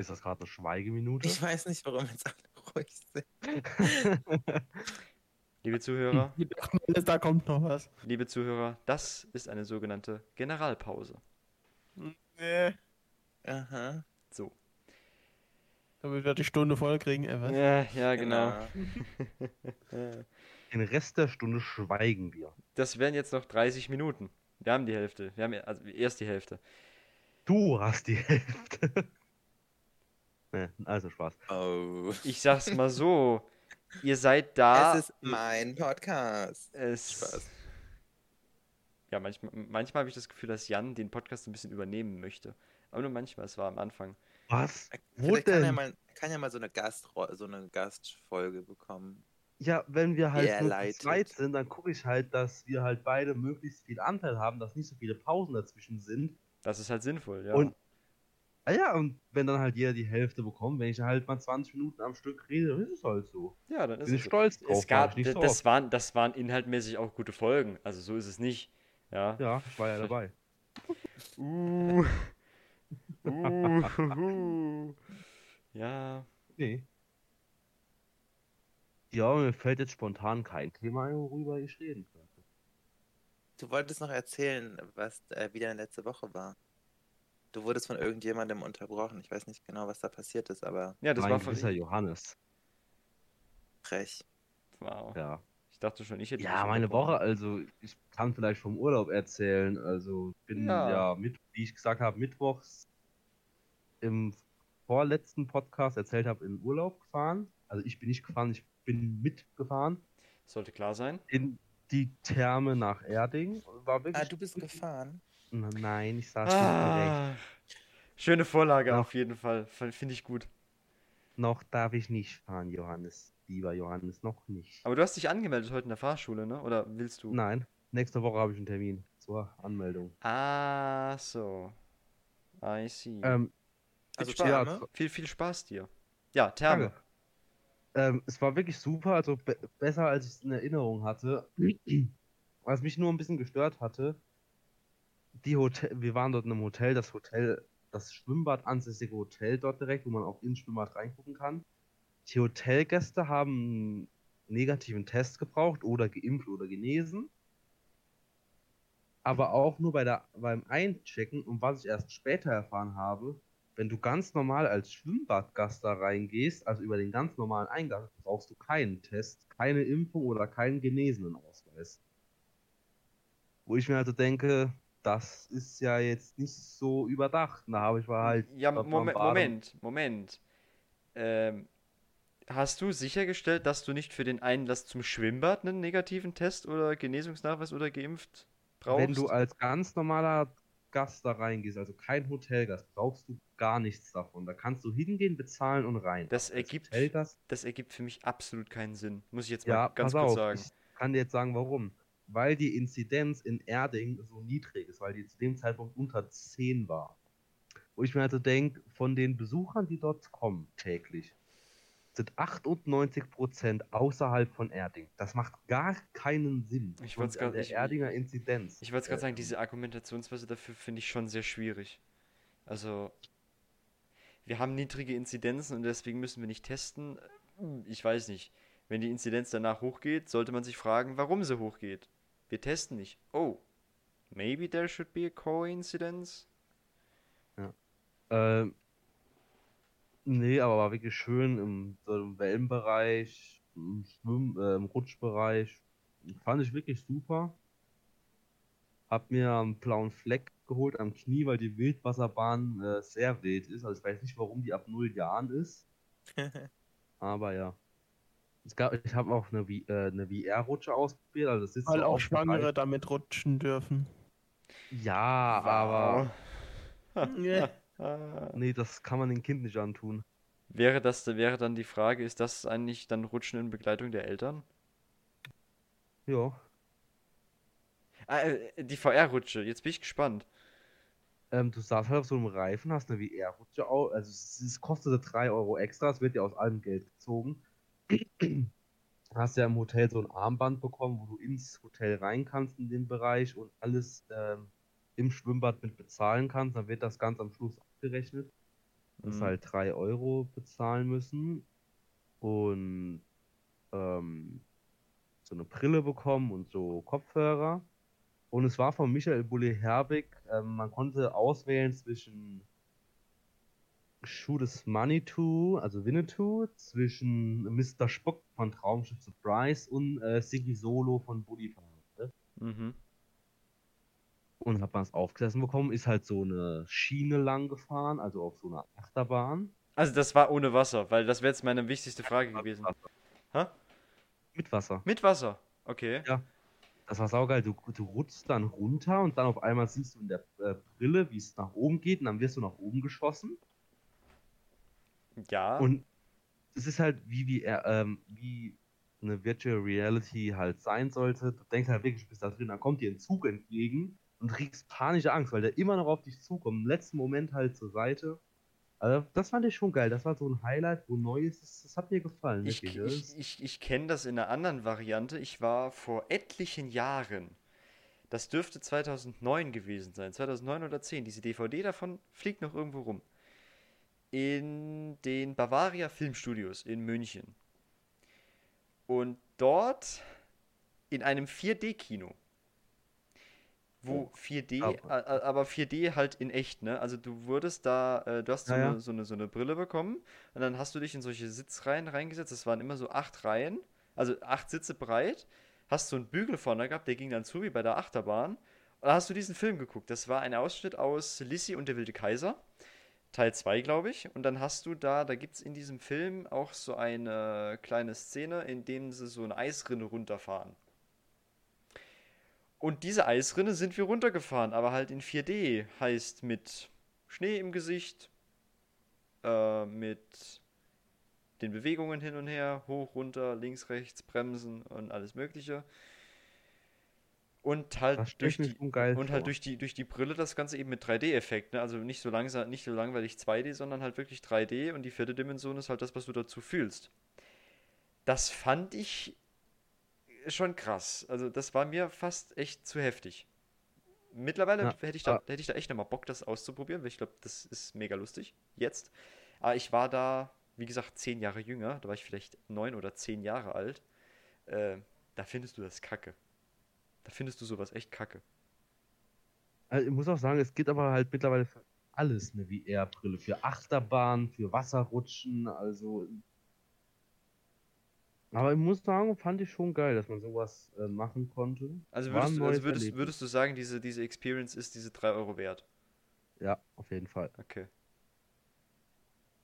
Speaker 3: Ist das gerade eine Schweigeminute?
Speaker 2: Ich weiß nicht, warum jetzt alle ruhig
Speaker 1: sind. Liebe Zuhörer,
Speaker 4: da kommt noch was.
Speaker 1: Liebe Zuhörer, das ist eine sogenannte Generalpause.
Speaker 2: Nee. Aha.
Speaker 1: So.
Speaker 4: Damit wir die Stunde voll kriegen,
Speaker 1: Evan. Ja, ja, genau.
Speaker 3: genau. Den Rest der Stunde schweigen wir.
Speaker 1: Das wären jetzt noch 30 Minuten. Wir haben die Hälfte. Wir haben also erst die Hälfte.
Speaker 3: Du hast die Hälfte. Nee, also Spaß.
Speaker 1: Oh. Ich sag's mal so. Ihr seid da.
Speaker 2: Es ist mein Podcast.
Speaker 1: Es Spaß. Ja, manchmal, manchmal habe ich das Gefühl, dass Jan den Podcast ein bisschen übernehmen möchte. Aber nur manchmal, es war am Anfang.
Speaker 3: Was?
Speaker 2: Wo denn? Kann ja, mal, kann ja mal so eine, Gastro so eine Gastfolge bekommen.
Speaker 3: Ja, wenn wir halt nur zweit sind, dann gucke ich halt, dass wir halt beide möglichst viel Anteil haben, dass nicht so viele Pausen dazwischen sind.
Speaker 1: Das ist halt sinnvoll, ja.
Speaker 3: Und Ah ja, und wenn dann halt jeder die Hälfte bekommt, wenn ich halt mal 20 Minuten am Stück rede, dann ist es halt so.
Speaker 1: Ja, dann ist
Speaker 3: Bin
Speaker 1: es
Speaker 3: ich stolz
Speaker 1: drauf. Es gab, das, das, waren, das waren inhaltmäßig auch gute Folgen. Also so ist es nicht. Ja,
Speaker 3: ja ich war ja dabei.
Speaker 1: uh. uh. ja.
Speaker 3: Nee. Ja, mir fällt jetzt spontan kein Thema ein, worüber ich reden könnte.
Speaker 2: Du wolltest noch erzählen, was äh, wieder letzte Woche war. Du wurdest von irgendjemandem unterbrochen. Ich weiß nicht genau, was da passiert ist, aber.
Speaker 3: Ja, das mein war von Johannes.
Speaker 2: frech.
Speaker 1: Wow.
Speaker 3: Ja.
Speaker 1: Ich dachte schon, ich hätte.
Speaker 3: Ja, meine Woche, also ich kann vielleicht vom Urlaub erzählen. Also ich bin ja, ja mit, wie ich gesagt habe, mittwochs im vorletzten Podcast erzählt habe, in Urlaub gefahren. Also ich bin nicht gefahren, ich bin mitgefahren.
Speaker 1: Sollte klar sein.
Speaker 3: In die Therme nach Erding. War wirklich
Speaker 2: ah, du bist gefahren?
Speaker 3: Nein, ich saß ah,
Speaker 1: nicht Schöne Vorlage noch, auf jeden Fall. Finde ich gut.
Speaker 3: Noch darf ich nicht fahren, Johannes. Lieber Johannes, noch nicht.
Speaker 1: Aber du hast dich angemeldet heute in der Fahrschule, ne? Oder willst du?
Speaker 3: Nein, nächste Woche habe ich einen Termin zur Anmeldung.
Speaker 1: Ah, so. I see.
Speaker 3: Ähm,
Speaker 1: also Therme? Viel, viel Spaß dir. Ja, Therme.
Speaker 3: Ähm, es war wirklich super, also be besser als ich es in Erinnerung hatte. Was mich nur ein bisschen gestört hatte, die Hotel, wir waren dort in einem Hotel, das Hotel, das Schwimmbad ansässige Hotel dort direkt, wo man auch ins Schwimmbad reingucken kann. Die Hotelgäste haben einen negativen Test gebraucht oder geimpft oder genesen. Aber auch nur bei der, beim Einchecken und was ich erst später erfahren habe, wenn du ganz normal als Schwimmbadgast da reingehst, also über den ganz normalen Eingang, brauchst du keinen Test, keine Impfung oder keinen genesenen Ausweis. Wo ich mir also denke, das ist ja jetzt nicht so überdacht. Da habe ich mal halt.
Speaker 1: Ja, Moment, Moment, Moment. Ähm, hast du sichergestellt, dass du nicht für den Einlass zum Schwimmbad einen negativen Test oder Genesungsnachweis oder geimpft brauchst?
Speaker 3: Wenn du als ganz normaler Gast da reingehst, also kein Hotelgast, brauchst du gar nichts davon. Da kannst du hingehen, bezahlen und rein.
Speaker 1: Das ergibt, das ergibt für mich absolut keinen Sinn. Muss ich jetzt
Speaker 3: ja,
Speaker 1: mal ganz kurz auf, sagen.
Speaker 3: Ich kann dir jetzt sagen, warum. Weil die Inzidenz in Erding so niedrig ist, weil die zu dem Zeitpunkt unter 10 war. Wo ich mir also denke, von den Besuchern, die dort kommen täglich, sind 98% außerhalb von Erding. Das macht gar keinen Sinn.
Speaker 1: Ich wollte gerade
Speaker 3: der Erdinger Inzidenz.
Speaker 1: Ich wollte gerade sagen, diese Argumentationsweise dafür finde ich schon sehr schwierig. Also wir haben niedrige Inzidenzen und deswegen müssen wir nicht testen. Ich weiß nicht. Wenn die Inzidenz danach hochgeht, sollte man sich fragen, warum sie hochgeht. Wir testen nicht. Oh, maybe there should be a coincidence.
Speaker 3: Ja. Ähm, Nee, aber war wirklich schön im, so im Wellenbereich, im Schwimm-, äh, im Rutschbereich. Fand ich wirklich super. Hab mir einen blauen Fleck geholt am Knie, weil die Wildwasserbahn äh, sehr wild ist. Also ich weiß nicht, warum die ab null Jahren ist. aber ja. Es gab, ich habe auch eine, äh, eine VR-Rutsche ausprobiert. Also das
Speaker 4: Weil auch Schwangere damit rutschen dürfen.
Speaker 3: Ja, wow. aber. Ah. Nee, das kann man dem Kind nicht antun.
Speaker 1: Wäre das wäre dann die Frage, ist das eigentlich dann Rutschen in Begleitung der Eltern?
Speaker 3: Ja.
Speaker 1: Ah, äh, die VR-Rutsche, jetzt bin ich gespannt.
Speaker 3: Ähm, du saßt halt auf so einem Reifen, hast eine VR-Rutsche, also es, es kostete 3 Euro extra, es wird ja aus allem Geld gezogen. Hast ja im Hotel so ein Armband bekommen, wo du ins Hotel rein kannst in den Bereich und alles ähm, im Schwimmbad mit bezahlen kannst, dann wird das ganz am Schluss abgerechnet. Mhm. Dass halt 3 Euro bezahlen müssen und ähm, so eine Brille bekommen und so Kopfhörer. Und es war von Michael Bulle Herbig, ähm, man konnte auswählen zwischen Is Money to, also Winnetou, zwischen Mr. Spock von Traumschiff Surprise und äh, Siggy Solo von Bully Mhm und hat man es aufgesessen bekommen, ist halt so eine Schiene lang gefahren, also auf so einer Achterbahn.
Speaker 1: Also das war ohne Wasser, weil das wäre jetzt meine wichtigste Frage gewesen.
Speaker 3: Ha? Mit Wasser.
Speaker 1: Mit Wasser, okay.
Speaker 3: Ja. Das war saugeil. Du, du rutschst dann runter und dann auf einmal siehst du in der äh, Brille, wie es nach oben geht und dann wirst du nach oben geschossen.
Speaker 1: Ja.
Speaker 3: Und es ist halt wie, wie, ähm, wie eine Virtual Reality halt sein sollte. Du denkst halt wirklich, du bist da drin, dann kommt dir ein Zug entgegen und kriegst panische Angst, weil der immer noch auf dich zukommt. Im letzten Moment halt zur Seite. Also das fand ich schon geil. Das war so ein Highlight, wo Neues ist. Das hat mir gefallen.
Speaker 1: Ich, ich, ich, ich kenne das in einer anderen Variante. Ich war vor etlichen Jahren, das dürfte 2009 gewesen sein, 2009 oder 10. Diese DVD davon fliegt noch irgendwo rum. In den Bavaria Filmstudios in München. Und dort in einem 4D-Kino wo 4D, aber. aber 4D halt in echt, ne? Also du wurdest da, äh, du hast so, ja, eine, so, eine, so eine Brille bekommen und dann hast du dich in solche Sitzreihen reingesetzt. Das waren immer so acht Reihen, also acht Sitze breit. Hast so einen Bügel vorne gehabt, der ging dann zu wie bei der Achterbahn. Und da hast du diesen Film geguckt. Das war ein Ausschnitt aus Lissy und der wilde Kaiser. Teil 2, glaube ich. Und dann hast du da, da gibt es in diesem Film auch so eine kleine Szene, in dem sie so eine Eisrinne runterfahren. Und diese Eisrinne sind wir runtergefahren, aber halt in 4D. Heißt mit Schnee im Gesicht, äh, mit den Bewegungen hin und her, hoch, runter, links, rechts, bremsen und alles Mögliche. Und halt, durch die, und halt durch die, durch die Brille das Ganze eben mit 3D-Effekt. Ne? Also nicht so, langsam, nicht so langweilig 2D, sondern halt wirklich 3D. Und die vierte Dimension ist halt das, was du dazu fühlst. Das fand ich schon krass. Also das war mir fast echt zu heftig. Mittlerweile ja, hätte, ich da, hätte ich da echt nochmal Bock, das auszuprobieren, weil ich glaube, das ist mega lustig. Jetzt. Aber ich war da, wie gesagt, zehn Jahre jünger. Da war ich vielleicht neun oder zehn Jahre alt. Äh, da findest du das kacke. Da findest du sowas echt kacke.
Speaker 3: Also ich muss auch sagen, es geht aber halt mittlerweile für alles eine VR-Brille. Für Achterbahn, für Wasserrutschen, also aber ich muss sagen, fand ich schon geil, dass man sowas äh, machen konnte.
Speaker 1: Also, würdest, du, also würdest, würdest, du sagen, diese, diese Experience ist diese 3 Euro wert?
Speaker 3: Ja, auf jeden Fall.
Speaker 1: Okay.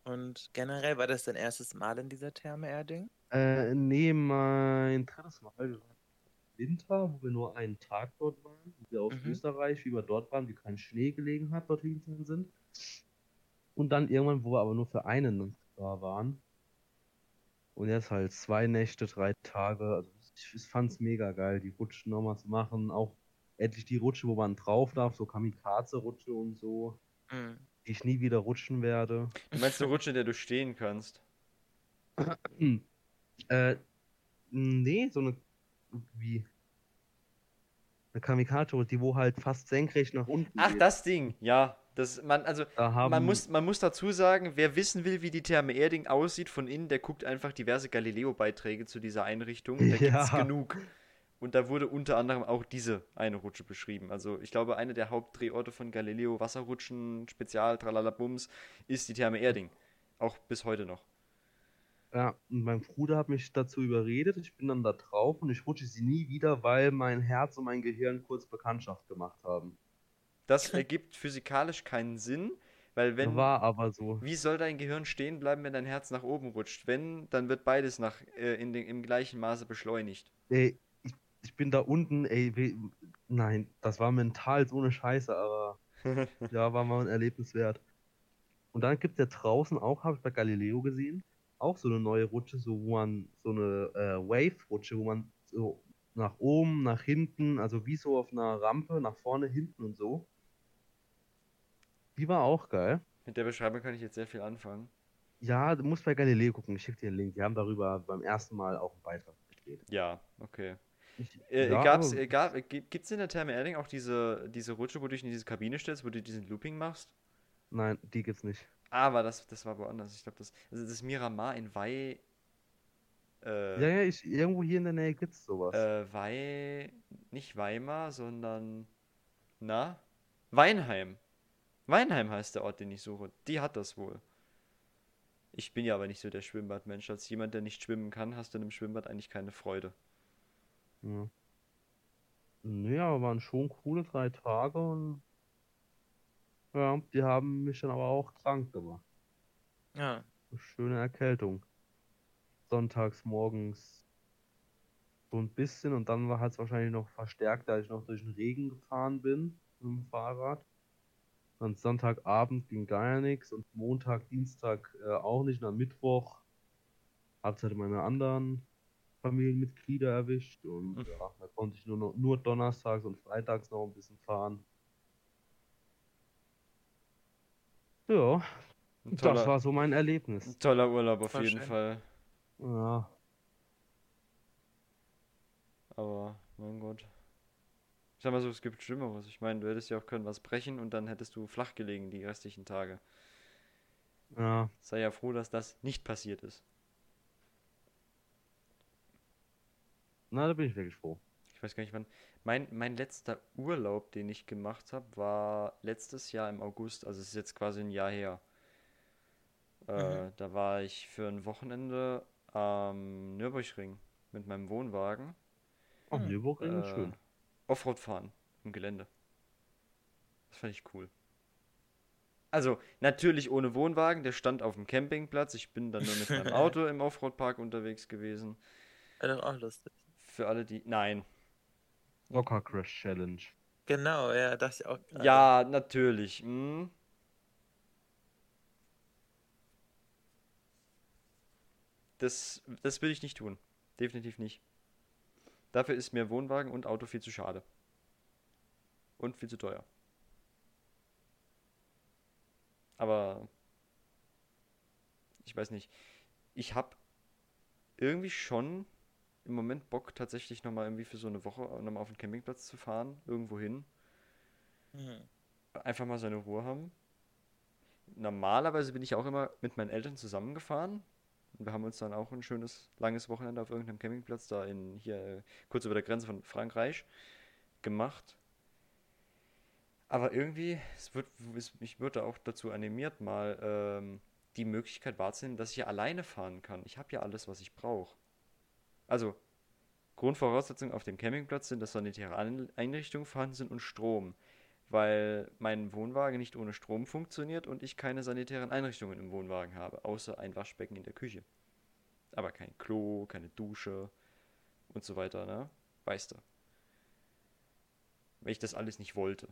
Speaker 2: Und generell war das dein erstes Mal in dieser Therme Erding?
Speaker 3: Äh, nee, mein drittes Mal. Winter, wo wir nur einen Tag dort waren. Wir aus mhm. Österreich, wie wir dort waren, wie kein Schnee gelegen hat, dort hinten sind. Und dann irgendwann, wo wir aber nur für einen da waren. Und jetzt halt zwei Nächte, drei Tage. Also ich, ich fand's mega geil, die Rutschen nochmal zu machen. Auch endlich die Rutsche, wo man drauf darf, so Kamikaze-Rutsche und so. Mhm. Die ich nie wieder rutschen werde.
Speaker 1: Du meinst eine Rutsche, in der du stehen kannst?
Speaker 3: äh, nee, so eine. Wie? Eine Kamikaze, die wo halt fast senkrecht nach unten.
Speaker 1: Ach, geht. das Ding, ja. Das, man, also, man, muss, man muss dazu sagen, wer wissen will, wie die Therme Erding aussieht von innen, der guckt einfach diverse Galileo-Beiträge zu dieser Einrichtung. Da ja. gibt es genug. Und da wurde unter anderem auch diese eine Rutsche beschrieben. Also ich glaube, einer der Hauptdrehorte von Galileo Wasserrutschen, Spezial, Tralalabums, ist die Therme Erding. Auch bis heute noch.
Speaker 3: Ja, und mein Bruder hat mich dazu überredet. Ich bin dann da drauf und ich rutsche sie nie wieder, weil mein Herz und mein Gehirn kurz Bekanntschaft gemacht haben.
Speaker 1: Das ergibt physikalisch keinen Sinn, weil wenn.
Speaker 3: War aber so.
Speaker 1: Wie soll dein Gehirn stehen bleiben, wenn dein Herz nach oben rutscht? Wenn, dann wird beides nach, äh, in den, im gleichen Maße beschleunigt.
Speaker 3: Ey, ich, ich bin da unten, ey, we, nein, das war mental so eine Scheiße, aber ja, war mal ein Erlebnis wert. Und dann gibt es ja draußen auch, habe ich bei Galileo gesehen, auch so eine neue Rutsche, so wo man so eine äh, Wave-Rutsche, wo man so nach oben, nach hinten, also wie so auf einer Rampe, nach vorne, hinten und so. Die war auch geil.
Speaker 1: Mit der Beschreibung kann ich jetzt sehr viel anfangen.
Speaker 3: Ja, du musst bei Galileo gucken, ich schicke dir den Link. Die haben darüber beim ersten Mal auch einen Beitrag gedreht.
Speaker 1: Ja, okay. Ich, äh, ja, gab's, äh, gab, gibt's in der Therme Erding auch diese, diese Rutsche, wo du dich in diese Kabine stellst, wo du diesen Looping machst?
Speaker 3: Nein, die gibt's nicht.
Speaker 1: Aber das, das war woanders. Ich glaube, das, also das Miramar in Wei.
Speaker 3: Äh, ja, ja, ich, irgendwo hier in der Nähe gibt's sowas.
Speaker 1: Äh, Wei, nicht Weimar, sondern, na? Weinheim. Weinheim heißt der Ort, den ich suche. Die hat das wohl. Ich bin ja aber nicht so der Schwimmbadmensch. Als jemand, der nicht schwimmen kann, hast du in einem Schwimmbad eigentlich keine Freude.
Speaker 3: Ja. Naja, waren schon coole drei Tage und ja, die haben mich dann aber auch krank gemacht.
Speaker 2: Ja.
Speaker 3: Schöne Erkältung. Sonntags morgens so ein bisschen und dann war es wahrscheinlich noch verstärkt, da ich noch durch den Regen gefahren bin mit dem Fahrrad. Dann Sonntagabend ging gar nichts und Montag, Dienstag äh, auch nicht. Und am Mittwoch hat es halt meine anderen Familienmitglieder erwischt und mhm. ja, da konnte ich nur, noch, nur donnerstags und freitags noch ein bisschen fahren. Ja, toller, das war so mein Erlebnis.
Speaker 1: Toller Urlaub auf jeden schön. Fall.
Speaker 3: Ja.
Speaker 1: Aber, mein Gott sag mal so, es gibt Schlimmeres. Ich meine, du hättest ja auch können was brechen und dann hättest du flach gelegen die restlichen Tage.
Speaker 3: Ja.
Speaker 1: Sei ja froh, dass das nicht passiert ist.
Speaker 3: Na, da bin ich wirklich froh.
Speaker 1: Ich weiß gar nicht wann. Mein, mein letzter Urlaub, den ich gemacht habe, war letztes Jahr im August, also es ist jetzt quasi ein Jahr her. Äh, mhm. Da war ich für ein Wochenende am Nürburgring mit meinem Wohnwagen.
Speaker 3: Ach, hm. Nürburgring äh, schön.
Speaker 1: Offroad fahren im Gelände. Das fand ich cool. Also, natürlich ohne Wohnwagen, der stand auf dem Campingplatz. Ich bin dann nur mit meinem Auto im Offroad-Park unterwegs gewesen.
Speaker 2: Ja, doch auch lustig.
Speaker 1: Für alle, die. Nein.
Speaker 3: Rocker Crash Challenge.
Speaker 2: Genau, ja, das auch.
Speaker 1: Grade. Ja, natürlich. Hm. Das, das will ich nicht tun. Definitiv nicht. Dafür ist mir Wohnwagen und Auto viel zu schade. Und viel zu teuer. Aber ich weiß nicht. Ich habe irgendwie schon im Moment Bock, tatsächlich nochmal irgendwie für so eine Woche nochmal auf den Campingplatz zu fahren, irgendwo hin. Mhm. Einfach mal seine Ruhe haben. Normalerweise bin ich auch immer mit meinen Eltern zusammengefahren. Und wir haben uns dann auch ein schönes, langes Wochenende auf irgendeinem Campingplatz da in hier äh, kurz über der Grenze von Frankreich gemacht. Aber irgendwie, es wird, es, ich würde auch dazu animiert, mal ähm, die Möglichkeit wahrzunehmen, dass ich ja alleine fahren kann. Ich habe ja alles, was ich brauche. Also, Grundvoraussetzungen auf dem Campingplatz sind, dass sanitäre Einrichtungen vorhanden sind und Strom. Weil mein Wohnwagen nicht ohne Strom funktioniert und ich keine sanitären Einrichtungen im Wohnwagen habe, außer ein Waschbecken in der Küche. Aber kein Klo, keine Dusche und so weiter, ne? Weißt du. Weil ich das alles nicht wollte.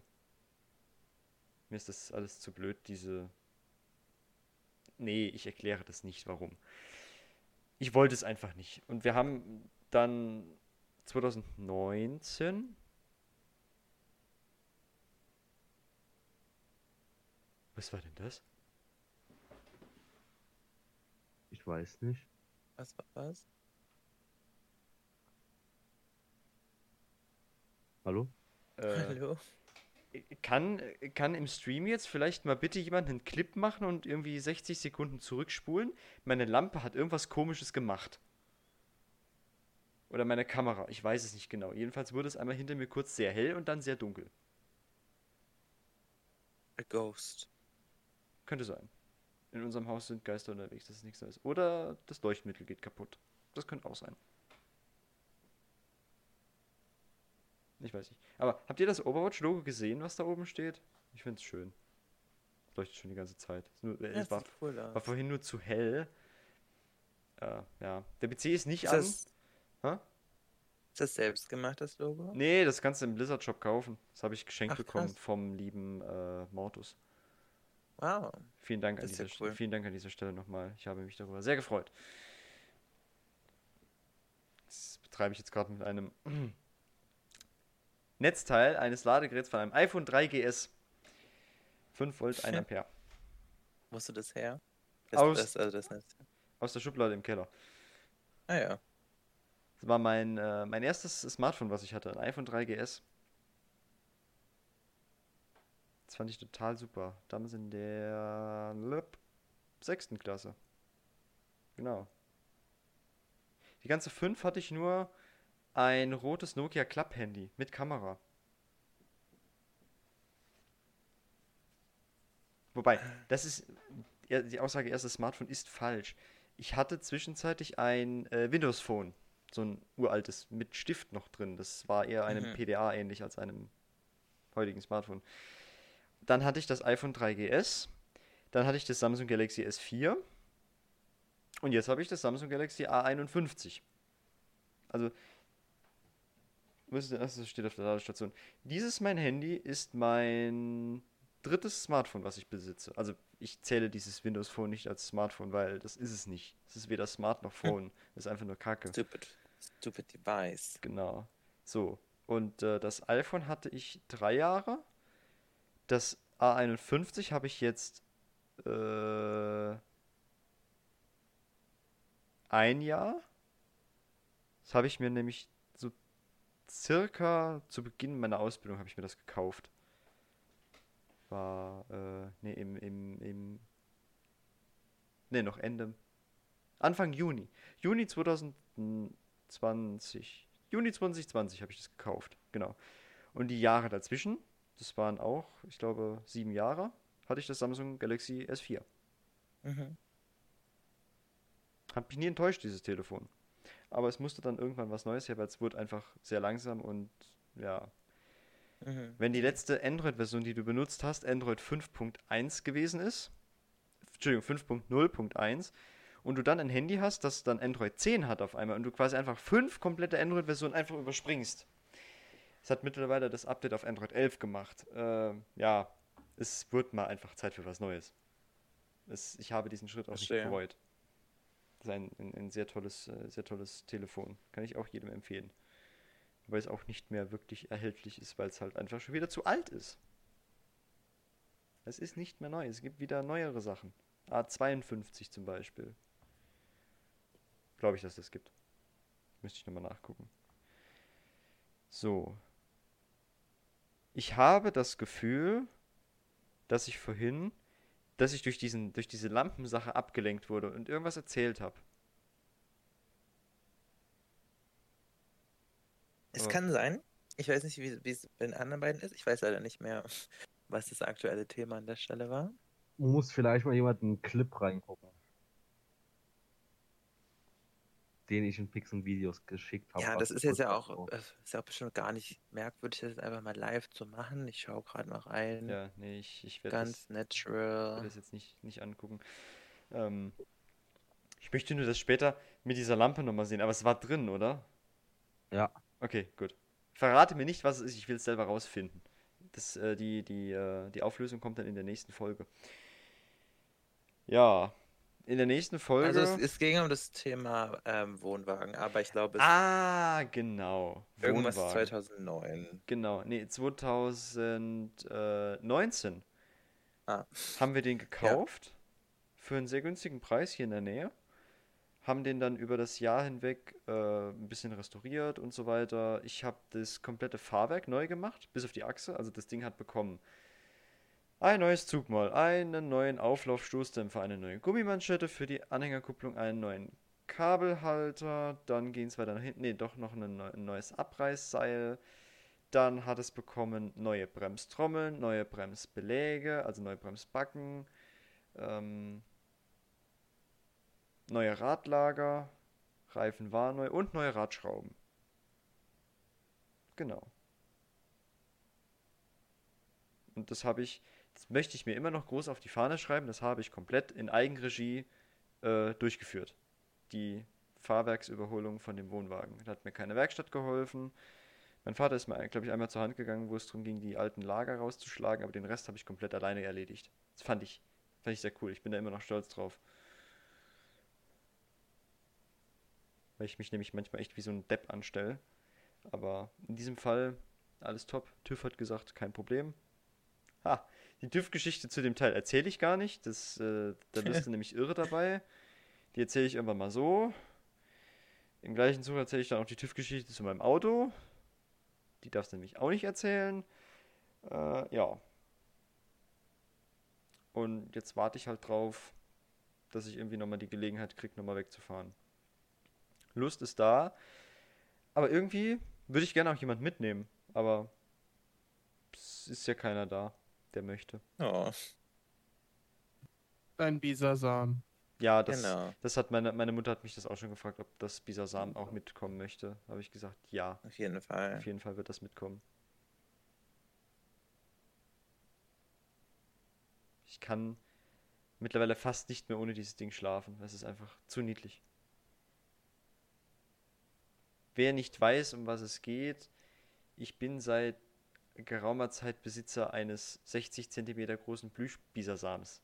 Speaker 1: Mir ist das alles zu blöd, diese. Nee, ich erkläre das nicht, warum. Ich wollte es einfach nicht. Und wir haben dann 2019. Was war denn das?
Speaker 3: Ich weiß nicht.
Speaker 2: Was war was?
Speaker 3: Hallo?
Speaker 2: Äh, Hallo?
Speaker 1: Kann, kann im Stream jetzt vielleicht mal bitte jemand einen Clip machen und irgendwie 60 Sekunden zurückspulen? Meine Lampe hat irgendwas komisches gemacht. Oder meine Kamera, ich weiß es nicht genau. Jedenfalls wurde es einmal hinter mir kurz sehr hell und dann sehr dunkel.
Speaker 2: A ghost.
Speaker 1: Könnte sein. In unserem Haus sind Geister unterwegs, das ist nichts Neues. Oder das Leuchtmittel geht kaputt. Das könnte auch sein. Ich weiß nicht. Aber habt ihr das Overwatch-Logo gesehen, was da oben steht? Ich finde es schön. Leuchtet schon die ganze Zeit. Nur, äh, es war, cool war, vorhin nur zu hell. Äh, ja. Der PC ist nicht ist an. Das,
Speaker 2: ha? Ist das selbst gemacht, das Logo?
Speaker 1: Nee, das kannst du im Blizzard Shop kaufen. Das habe ich geschenkt Ach, bekommen krass. vom lieben äh, Mortus.
Speaker 2: Wow.
Speaker 1: Vielen Dank, an dieser, cool. vielen Dank an dieser Stelle nochmal. Ich habe mich darüber sehr gefreut. Das betreibe ich jetzt gerade mit einem Netzteil eines Ladegeräts von einem iPhone 3GS. 5 Volt, 1 Ampere.
Speaker 2: Wo hast du das her?
Speaker 1: Das, aus, das, also das aus der Schublade im Keller.
Speaker 2: Ah ja.
Speaker 1: Das war mein, äh, mein erstes Smartphone, was ich hatte. Ein iPhone 3GS. Das fand ich total super. Damals in der sechsten Klasse. Genau. Die ganze 5 hatte ich nur ein rotes Nokia Club Handy mit Kamera. Wobei, das ist die Aussage erstes Smartphone ist falsch. Ich hatte zwischenzeitlich ein äh, Windows Phone, so ein uraltes mit Stift noch drin. Das war eher einem mhm. PDA ähnlich als einem heutigen Smartphone. Dann hatte ich das iPhone 3GS, dann hatte ich das Samsung Galaxy S4 und jetzt habe ich das Samsung Galaxy A51. Also das steht auf der Ladestation. Dieses mein Handy ist mein drittes Smartphone, was ich besitze. Also ich zähle dieses Windows Phone nicht als Smartphone, weil das ist es nicht. Es ist weder Smart noch Phone. Es ist einfach nur Kacke.
Speaker 2: Stupid. Stupid Device.
Speaker 1: Genau. So. Und äh, das iPhone hatte ich drei Jahre. Das A51 habe ich jetzt äh, ein Jahr. Das habe ich mir nämlich circa zu Beginn meiner Ausbildung habe ich mir das gekauft. War, äh, nee, im, im, im, nee, noch Ende, Anfang Juni. Juni 2020. Juni 2020 habe ich das gekauft, genau. Und die Jahre dazwischen, das waren auch, ich glaube, sieben Jahre, hatte ich das Samsung Galaxy S4. Mhm. Hat mich nie enttäuscht, dieses Telefon. Aber es musste dann irgendwann was Neues her, weil es wurde einfach sehr langsam und ja. Mhm. Wenn die letzte Android-Version, die du benutzt hast, Android 5.1 gewesen ist, Entschuldigung, 5.0.1, und du dann ein Handy hast, das dann Android 10 hat auf einmal und du quasi einfach fünf komplette Android-Versionen einfach überspringst. Es hat mittlerweile das Update auf Android 11 gemacht. Äh, ja, es wird mal einfach Zeit für was Neues. Es, ich habe diesen Schritt auch Verstehe. nicht bereut. Ist ein, ein, sehr tolles, äh, sehr tolles Telefon. Kann ich auch jedem empfehlen. Weil es auch nicht mehr wirklich erhältlich ist, weil es halt einfach schon wieder zu alt ist. Es ist nicht mehr neu. Es gibt wieder neuere Sachen. A52 zum Beispiel. Glaube ich, dass das gibt. Müsste ich nochmal nachgucken. So. Ich habe das Gefühl, dass ich vorhin, dass ich durch, diesen, durch diese Lampensache abgelenkt wurde und irgendwas erzählt habe.
Speaker 2: Es oh. kann sein. Ich weiß nicht, wie es bei den anderen beiden ist. Ich weiß leider nicht mehr, was das aktuelle Thema an der Stelle war.
Speaker 3: Muss vielleicht mal jemand einen Clip reingucken den ich in Pixel Videos geschickt habe.
Speaker 2: Ja, das ist jetzt ja auch, ist ja auch bestimmt gar nicht merkwürdig, das jetzt einfach mal live zu machen. Ich schaue gerade noch ein.
Speaker 1: Ja, nee, ich, ich
Speaker 2: werde Ganz
Speaker 1: das,
Speaker 2: natural.
Speaker 1: Ich das jetzt nicht, nicht angucken. Ähm, ich möchte nur das später mit dieser Lampe nochmal sehen, aber es war drin, oder?
Speaker 3: Ja.
Speaker 1: Okay, gut. Verrate mir nicht, was es ist, ich will es selber rausfinden. Das, äh, die, die, äh, die Auflösung kommt dann in der nächsten Folge. Ja, in der nächsten Folge. Also
Speaker 2: es, es ging um das Thema ähm, Wohnwagen, aber ich glaube
Speaker 1: es. Ah, genau.
Speaker 2: Irgendwas Wohnwagen. 2009.
Speaker 1: Genau, nee, 2019 ah. haben wir den gekauft. Ja. Für einen sehr günstigen Preis hier in der Nähe. Haben den dann über das Jahr hinweg äh, ein bisschen restauriert und so weiter. Ich habe das komplette Fahrwerk neu gemacht, bis auf die Achse. Also das Ding hat bekommen ein neues Zugmaul, einen neuen Auflaufstoßdämpfer, eine neue Gummimanschette für die Anhängerkupplung, einen neuen Kabelhalter, dann ging es weiter nach hinten, ne, doch noch ein, neues Abreißseil. Dann hat es bekommen neue Bremstrommeln, neue Bremsbeläge, also neue Bremsbacken, ähm, neue Radlager, Reifen waren neu und neue Radschrauben. Genau. Und das habe ich das möchte ich mir immer noch groß auf die Fahne schreiben. Das habe ich komplett in Eigenregie äh, durchgeführt. Die Fahrwerksüberholung von dem Wohnwagen. Da hat mir keine Werkstatt geholfen. Mein Vater ist mir, glaube ich, einmal zur Hand gegangen, wo es darum ging, die alten Lager rauszuschlagen, aber den Rest habe ich komplett alleine erledigt. Das fand ich, fand ich sehr cool. Ich bin da immer noch stolz drauf. Weil ich mich nämlich manchmal echt wie so ein Depp anstelle. Aber in diesem Fall alles top. TÜV hat gesagt, kein Problem. Ha, die TÜV-Geschichte zu dem Teil erzähle ich gar nicht. Das, äh, da wirst du nämlich irre dabei. Die erzähle ich irgendwann mal so. Im gleichen Zug erzähle ich dann auch die TÜV-Geschichte zu meinem Auto. Die darfst du nämlich auch nicht erzählen. Äh, ja. Und jetzt warte ich halt drauf, dass ich irgendwie nochmal die Gelegenheit kriege, nochmal wegzufahren. Lust ist da. Aber irgendwie würde ich gerne auch jemand mitnehmen. Aber es ist ja keiner da der möchte.
Speaker 2: Oh.
Speaker 4: Ein Bisasam.
Speaker 1: Ja, das, genau. das hat meine, meine Mutter hat mich das auch schon gefragt, ob das Bisasam auch mitkommen möchte. Habe ich gesagt, ja.
Speaker 2: Auf jeden Fall.
Speaker 1: Auf jeden Fall wird das mitkommen. Ich kann mittlerweile fast nicht mehr ohne dieses Ding schlafen. Es ist einfach zu niedlich. Wer nicht weiß, um was es geht, ich bin seit geraumer Zeit Besitzer eines 60 cm großen Plüschbisasams,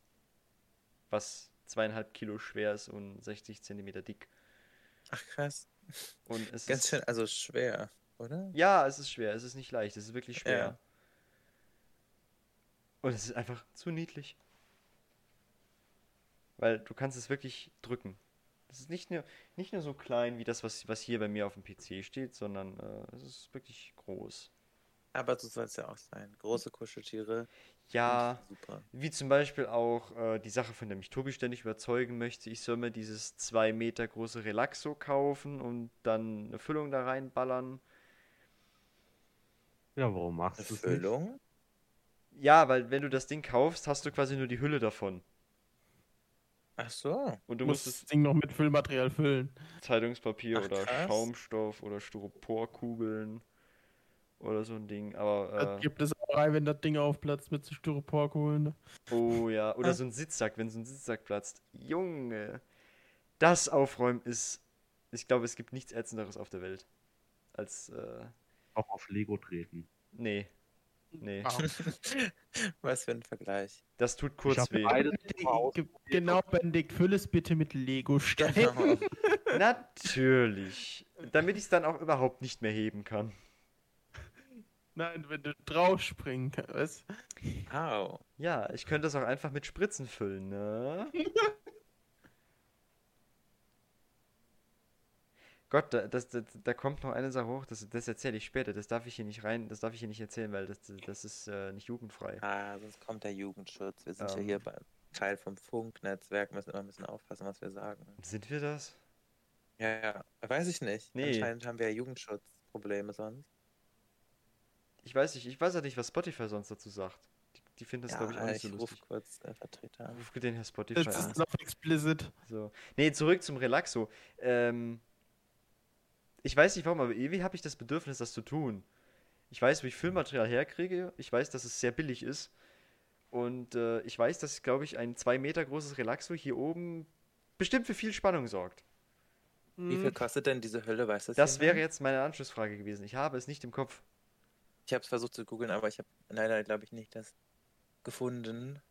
Speaker 1: was zweieinhalb Kilo schwer ist und 60 cm dick.
Speaker 2: Ach krass.
Speaker 1: Und es
Speaker 2: Ganz ist, schön, also schwer, oder?
Speaker 1: Ja, es ist schwer, es ist nicht leicht, es ist wirklich schwer. Ja. Und es ist einfach zu niedlich. Weil du kannst es wirklich drücken. Es ist nicht nur, nicht nur so klein wie das, was, was hier bei mir auf dem PC steht, sondern äh, es ist wirklich groß.
Speaker 2: Aber so soll es ja auch sein. Große Kuscheltiere.
Speaker 1: Ja, wie zum Beispiel auch äh, die Sache, von der mich Tobi ständig überzeugen möchte, ich soll mir dieses 2 Meter große Relaxo kaufen und dann eine Füllung da reinballern.
Speaker 3: Ja, warum machst du das Füllung? Nicht?
Speaker 1: Ja, weil wenn du das Ding kaufst, hast du quasi nur die Hülle davon.
Speaker 2: Ach so.
Speaker 4: Und du musst das Ding noch mit Füllmaterial füllen.
Speaker 1: Zeitungspapier Ach, oder Schaumstoff oder Styroporkugeln oder so ein Ding. Aber
Speaker 4: äh, das gibt es auch rein, wenn das Ding aufplatzt mit so Styroporkugeln. Ne?
Speaker 1: Oh ja, oder so ein Sitzsack, wenn so ein Sitzsack platzt. Junge, das Aufräumen ist, ich glaube, es gibt nichts ätzenderes auf der Welt als äh,
Speaker 3: auch auf Lego treten.
Speaker 1: Nee, Nee.
Speaker 2: Was für ein Vergleich.
Speaker 1: Das tut kurz weh.
Speaker 4: Genau, Benedikt, füll es bitte mit Lego-Steinen. Genau.
Speaker 1: Natürlich. Damit ich es dann auch überhaupt nicht mehr heben kann.
Speaker 4: Nein, wenn du drauf springen kannst.
Speaker 1: Au. Ja, ich könnte es auch einfach mit Spritzen füllen, ne? Gott, da, das, da, da, kommt noch eine Sache hoch, das, das erzähle ich später, das darf ich hier nicht rein, das darf ich hier nicht erzählen, weil das, das ist äh, nicht jugendfrei.
Speaker 2: Ah, sonst kommt der Jugendschutz. Wir sind ähm, ja hier beim Teil vom Funknetzwerk, müssen immer ein bisschen aufpassen, was wir sagen.
Speaker 1: Sind wir das?
Speaker 2: Ja, ja, weiß ich nicht. Nee. Anscheinend haben wir ja Jugendschutzprobleme sonst.
Speaker 1: Ich weiß nicht, ich weiß ja nicht, was Spotify sonst dazu sagt. Die, die finden das, ja, glaube ich, auch nicht ich so lustig.
Speaker 2: Ruf kurz den Vertreter an.
Speaker 1: Ruf den Herr Spotify
Speaker 4: das ist noch explicit.
Speaker 1: So. Nee, zurück zum Relaxo. Ähm, ich weiß nicht warum, aber irgendwie habe ich das Bedürfnis, das zu tun. Ich weiß, wo ich Filmmaterial herkriege. Ich weiß, dass es sehr billig ist. Und äh, ich weiß, dass, glaube ich, ein 2 Meter großes Relaxo hier oben bestimmt für viel Spannung sorgt.
Speaker 2: Wie viel hm. kostet denn diese Hölle? Weißt du
Speaker 1: das? Das wäre jetzt meine Anschlussfrage gewesen. Ich habe es nicht im Kopf.
Speaker 2: Ich habe es versucht zu googeln, aber ich habe leider, glaube ich, nicht das gefunden.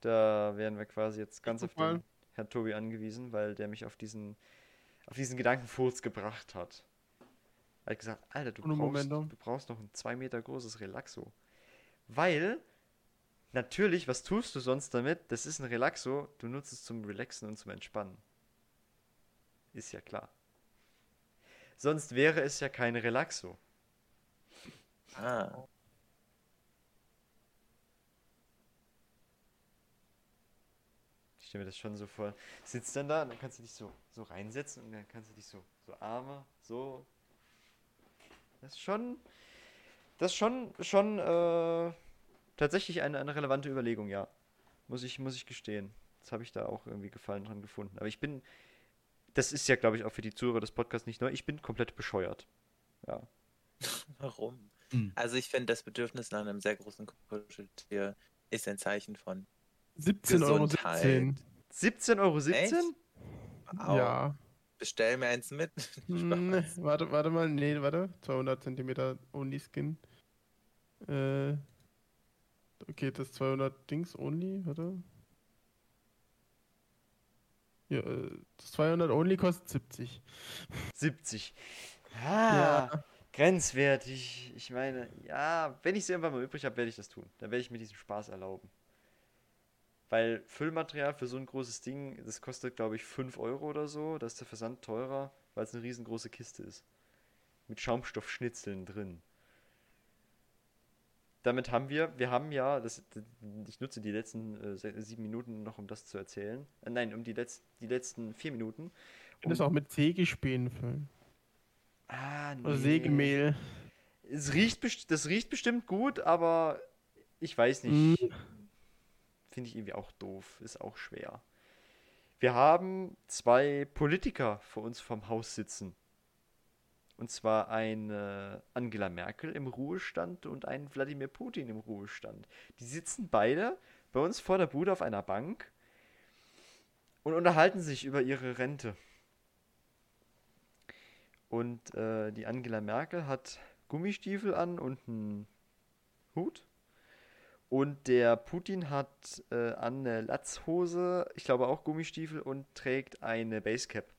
Speaker 1: Da wären wir quasi jetzt ganz auf den Herrn Tobi angewiesen, weil der mich auf diesen auf diesen Gedankenfurz gebracht hat. Er hat gesagt, Alter, du brauchst, du brauchst noch ein zwei Meter großes Relaxo. Weil, natürlich, was tust du sonst damit? Das ist ein Relaxo, du nutzt es zum Relaxen und zum Entspannen. Ist ja klar. Sonst wäre es ja kein Relaxo.
Speaker 2: Ah.
Speaker 1: stelle mir das schon so vor. Sitzt dann da und dann kannst du dich so, so reinsetzen und dann kannst du dich so, so Arme, so. Das ist schon. Das ist schon, schon äh, tatsächlich eine, eine relevante Überlegung, ja. Muss ich, muss ich gestehen. Das habe ich da auch irgendwie Gefallen dran gefunden. Aber ich bin. Das ist ja, glaube ich, auch für die Zuhörer des Podcasts nicht neu. Ich bin komplett bescheuert. Ja.
Speaker 2: Warum? Hm. Also ich finde, das Bedürfnis nach einem sehr großen Kuscheltier ist ein Zeichen von
Speaker 4: 17,17 Euro.
Speaker 1: 17,17 Euro? 17?
Speaker 4: Ja.
Speaker 2: Bestell mir eins mit.
Speaker 4: nee, warte, warte mal, nee, warte. 200 cm Only Skin. Äh. Okay, das 200 Dings Only, warte. Ja, äh, das 200 Only kostet 70.
Speaker 1: 70. Ah, ja. grenzwertig. Ich meine, ja, wenn ich es irgendwann mal übrig habe, werde ich das tun. Dann werde ich mir diesen Spaß erlauben. Weil Füllmaterial für so ein großes Ding, das kostet, glaube ich, 5 Euro oder so. Da ist der Versand teurer, weil es eine riesengroße Kiste ist. Mit Schaumstoffschnitzeln drin. Damit haben wir, wir haben ja, das, ich nutze die letzten äh, sieben Minuten noch, um das zu erzählen. Äh, nein, um die, Letz-, die letzten vier Minuten.
Speaker 4: Um, das auch mit Sägespänen füllen.
Speaker 1: Ah, nee.
Speaker 4: Oder Sägemehl.
Speaker 1: Es riecht, das riecht bestimmt gut, aber ich weiß nicht. Mm Finde ich irgendwie auch doof, ist auch schwer. Wir haben zwei Politiker vor uns vom Haus sitzen. Und zwar eine Angela Merkel im Ruhestand und einen Wladimir Putin im Ruhestand. Die sitzen beide bei uns vor der Bude auf einer Bank und unterhalten sich über ihre Rente. Und äh, die Angela Merkel hat Gummistiefel an und einen Hut. Und der Putin hat äh, an eine Latzhose, ich glaube auch Gummistiefel und trägt eine Basecap.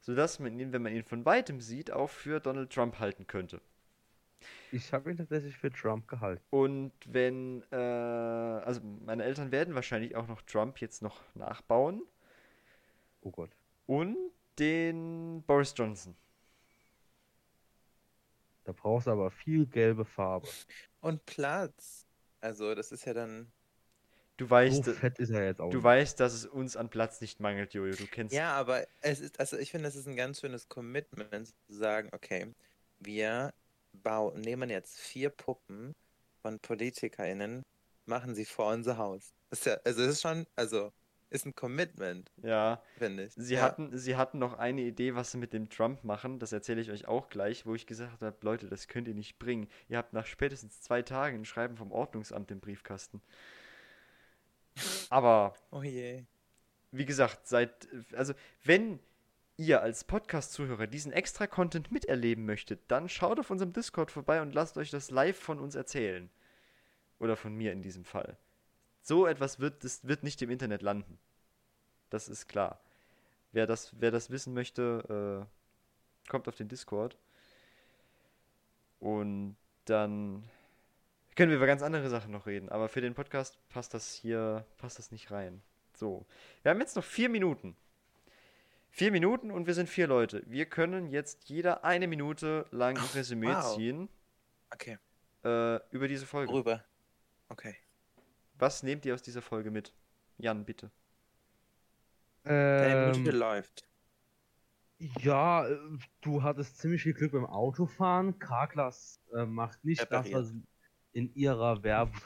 Speaker 1: Sodass man ihn, wenn man ihn von weitem sieht, auch für Donald Trump halten könnte.
Speaker 3: Ich habe ihn tatsächlich für Trump gehalten.
Speaker 1: Und wenn, äh, also meine Eltern werden wahrscheinlich auch noch Trump jetzt noch nachbauen.
Speaker 3: Oh Gott.
Speaker 1: Und den Boris Johnson.
Speaker 3: Da brauchst du aber viel gelbe Farbe.
Speaker 2: Und Platz. Also, das ist ja dann.
Speaker 1: Du weißt,
Speaker 3: so fett ist er jetzt auch.
Speaker 1: Du weißt, dass es uns an Platz nicht mangelt, Jojo. Du kennst.
Speaker 2: Ja, aber es ist, also ich finde, es ist ein ganz schönes Commitment zu sagen, okay, wir bauen, nehmen jetzt vier Puppen von PolitikerInnen, machen sie vor unser Haus. ist ja, also es ist schon, also ist ein Commitment.
Speaker 1: Ja. Finde ich. Sie, ja. Hatten, sie hatten noch eine Idee, was sie mit dem Trump machen. Das erzähle ich euch auch gleich, wo ich gesagt habe, Leute, das könnt ihr nicht bringen. Ihr habt nach spätestens zwei Tagen ein Schreiben vom Ordnungsamt im Briefkasten. Aber.
Speaker 2: Oh je.
Speaker 1: Wie gesagt, seit. Also, wenn ihr als Podcast-Zuhörer diesen extra Content miterleben möchtet, dann schaut auf unserem Discord vorbei und lasst euch das live von uns erzählen. Oder von mir in diesem Fall. So etwas wird, das wird nicht im Internet landen. Das ist klar. Wer das, wer das wissen möchte, äh, kommt auf den Discord. Und dann können wir über ganz andere Sachen noch reden. Aber für den Podcast passt das hier, passt das nicht rein. So. Wir haben jetzt noch vier Minuten. Vier Minuten und wir sind vier Leute. Wir können jetzt jeder eine Minute lang ein Resümee wow. ziehen.
Speaker 2: Okay.
Speaker 1: Äh, über diese Folge.
Speaker 2: Rüber. Okay.
Speaker 1: Was nehmt ihr aus dieser Folge mit? Jan, bitte.
Speaker 2: Deine Minute ähm, läuft.
Speaker 3: Ja, äh, du hattest ziemlich viel Glück beim Autofahren. Karklas äh, macht nicht Repariert. das, was in ihrer Werbung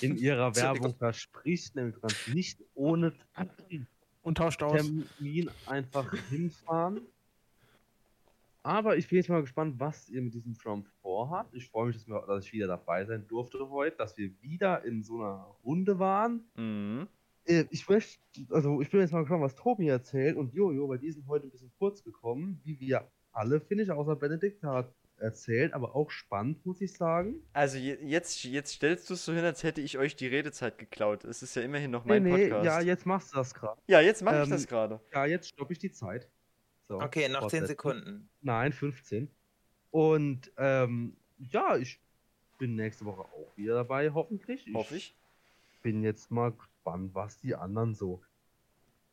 Speaker 3: in ihrer Werbung verspricht, nämlich kannst nicht ohne
Speaker 4: und tauscht aus.
Speaker 3: Termin einfach hinfahren. Aber ich bin jetzt mal gespannt, was ihr mit diesem Trump vorhabt. Ich freue mich, dass, wir, dass, ich wieder dabei sein durfte heute, dass wir wieder in so einer Runde waren.
Speaker 1: Mhm.
Speaker 3: Äh, ich möchte, also ich bin jetzt mal gespannt, was Tobi erzählt und Jojo, weil die sind heute ein bisschen kurz gekommen, wie wir alle, finde ich, außer Benedikt hat erzählt, aber auch spannend, muss ich sagen.
Speaker 1: Also jetzt, jetzt stellst du es so hin, als hätte ich euch die Redezeit geklaut. Es ist ja immerhin noch mein nee, nee, Podcast.
Speaker 3: Ja, jetzt machst du das gerade.
Speaker 1: Ja, jetzt mache ähm, ich das gerade.
Speaker 3: Ja, jetzt stoppe ich die Zeit.
Speaker 2: So, okay, noch 10 Sekunden.
Speaker 3: Nein, 15. Und ähm, ja, ich bin nächste Woche auch wieder dabei, hoffentlich.
Speaker 1: Ich Hoffe ich.
Speaker 3: Bin jetzt mal gespannt, was die anderen so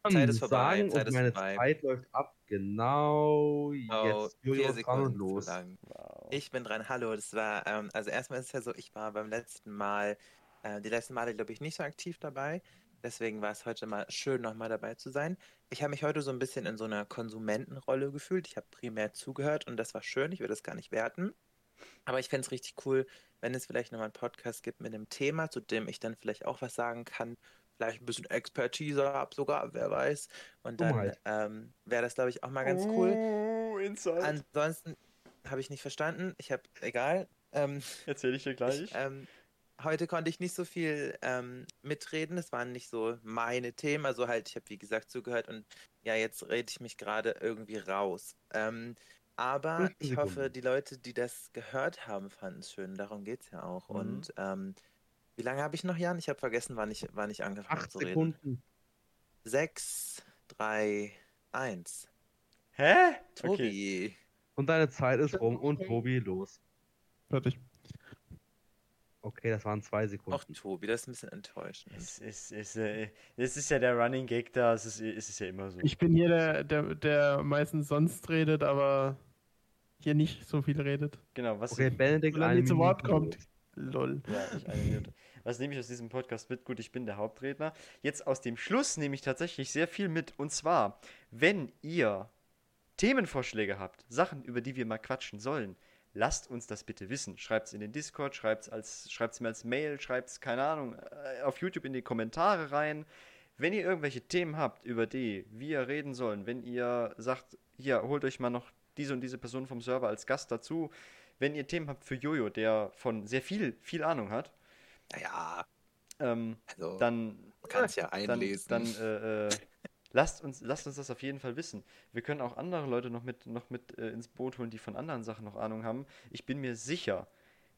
Speaker 2: Zeit ist vorbei.
Speaker 3: Sagen, Zeit und meine vorbei. Zeit läuft ab. Genau jetzt.
Speaker 2: Oh, vier Sekunden los. Wow. Ich bin dran. Hallo, das war, ähm, also erstmal ist es ja so, ich war beim letzten Mal, äh, die letzten Male, glaube ich, nicht so aktiv dabei. Deswegen war es heute mal schön, nochmal dabei zu sein. Ich habe mich heute so ein bisschen in so einer Konsumentenrolle gefühlt. Ich habe primär zugehört und das war schön. Ich will das gar nicht werten. Aber ich fände es richtig cool, wenn es vielleicht nochmal einen Podcast gibt mit einem Thema, zu dem ich dann vielleicht auch was sagen kann vielleicht ein bisschen Expertise habe sogar, wer weiß. Und dann ähm, wäre das, glaube ich, auch mal ganz cool.
Speaker 1: Oh, Inside.
Speaker 2: Ansonsten habe ich nicht verstanden. Ich habe, egal. Ähm,
Speaker 1: Erzähle ich dir gleich.
Speaker 2: Ich, ähm, heute konnte ich nicht so viel ähm, mitreden. Es waren nicht so meine Themen. Also halt, ich habe wie gesagt zugehört und ja, jetzt rede ich mich gerade irgendwie raus. Ähm, aber ich hoffe, die Leute, die das gehört haben, fanden es schön. Darum geht es ja auch. Mhm. Und ähm, wie lange habe ich noch, Jan? Ich habe vergessen, wann ich, wann ich angefangen Acht zu reden. Sekunden. Sechs, drei, eins.
Speaker 1: Hä?
Speaker 2: Tobi. Okay.
Speaker 3: Und deine Zeit ist rum und Tobi, los.
Speaker 4: Fertig.
Speaker 3: Okay, das waren zwei Sekunden.
Speaker 2: Ach, Tobi, das ist ein bisschen enttäuschend.
Speaker 1: Es ist, ist, äh, es ist ja der Running Gag da, es ist, es ist ja immer so.
Speaker 4: Ich bin hier der, der, der meistens sonst redet, aber hier nicht so viel redet.
Speaker 1: Genau, was
Speaker 3: okay, Benedikt
Speaker 4: nie zu Wort kommt. Lol.
Speaker 1: Ja, ich eine Minute. Was nehme ich aus diesem Podcast mit? Gut, ich bin der Hauptredner. Jetzt aus dem Schluss nehme ich tatsächlich sehr viel mit. Und zwar, wenn ihr Themenvorschläge habt, Sachen, über die wir mal quatschen sollen, lasst uns das bitte wissen. Schreibt es in den Discord, schreibt es mir als Mail, schreibt es, keine Ahnung, äh, auf YouTube in die Kommentare rein. Wenn ihr irgendwelche Themen habt, über die wir reden sollen, wenn ihr sagt, hier, holt euch mal noch diese und diese Person vom Server als Gast dazu, wenn ihr Themen habt für Jojo, der von sehr viel, viel Ahnung hat,
Speaker 2: naja.
Speaker 1: Ähm, also, dann.
Speaker 2: kann es ja einlesen.
Speaker 1: Dann, dann äh, äh, lasst, uns, lasst uns das auf jeden Fall wissen. Wir können auch andere Leute noch mit, noch mit äh, ins Boot holen, die von anderen Sachen noch Ahnung haben. Ich bin mir sicher,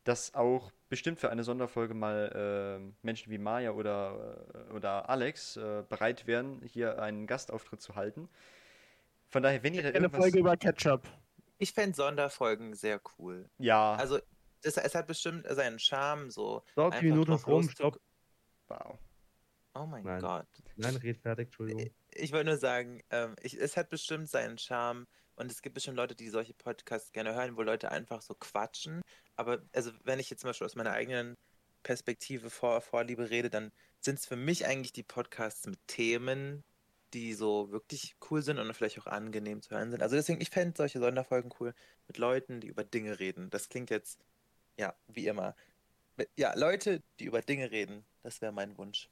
Speaker 1: dass auch bestimmt für eine Sonderfolge mal äh, Menschen wie Maya oder, äh, oder Alex äh, bereit wären, hier einen Gastauftritt zu halten. Von daher, wenn ihr da
Speaker 4: irgendwas... Eine Folge über Ketchup.
Speaker 2: Ich fände Sonderfolgen sehr cool.
Speaker 1: Ja.
Speaker 2: Also das, es hat bestimmt seinen Charme, so.
Speaker 3: Stopp, die Minute ist rum, stopp.
Speaker 1: Wow.
Speaker 2: Oh mein
Speaker 3: Nein.
Speaker 2: Gott.
Speaker 3: Nein, red fertig, Entschuldigung.
Speaker 2: Ich, ich wollte nur sagen, ähm, ich, es hat bestimmt seinen Charme Und es gibt bestimmt Leute, die solche Podcasts gerne hören, wo Leute einfach so quatschen. Aber also wenn ich jetzt zum Beispiel aus meiner eigenen Perspektive vor Vorliebe rede, dann sind es für mich eigentlich die Podcasts mit Themen, die so wirklich cool sind und vielleicht auch angenehm zu hören sind. Also deswegen, ich fände solche Sonderfolgen cool mit Leuten, die über Dinge reden. Das klingt jetzt, ja, wie immer. Ja, Leute, die über Dinge reden, das wäre mein Wunsch.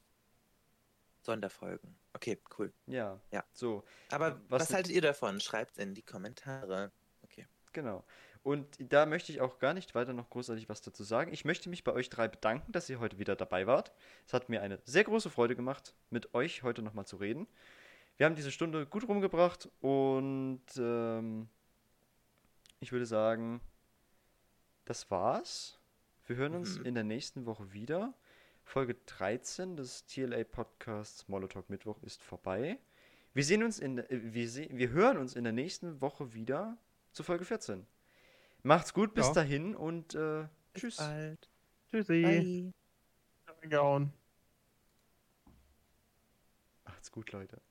Speaker 2: Sonderfolgen. Okay, cool.
Speaker 1: Ja.
Speaker 2: Ja.
Speaker 1: So.
Speaker 2: Aber was, was haltet ihr davon? Schreibt in die Kommentare. Okay.
Speaker 1: Genau. Und da möchte ich auch gar nicht weiter noch großartig was dazu sagen. Ich möchte mich bei euch drei bedanken, dass ihr heute wieder dabei wart. Es hat mir eine sehr große Freude gemacht, mit euch heute nochmal zu reden. Wir haben diese Stunde gut rumgebracht und ähm, ich würde sagen, das war's. Wir hören uns mhm. in der nächsten Woche wieder. Folge 13 des TLA Podcasts Molotalk Mittwoch ist vorbei. Wir sehen uns in äh, wir, se wir hören uns in der nächsten Woche wieder zu Folge 14. Macht's gut, bis ja. dahin und äh, tschüss.
Speaker 2: Bald.
Speaker 3: Tschüssi.
Speaker 4: Bye.
Speaker 1: Macht's gut, Leute.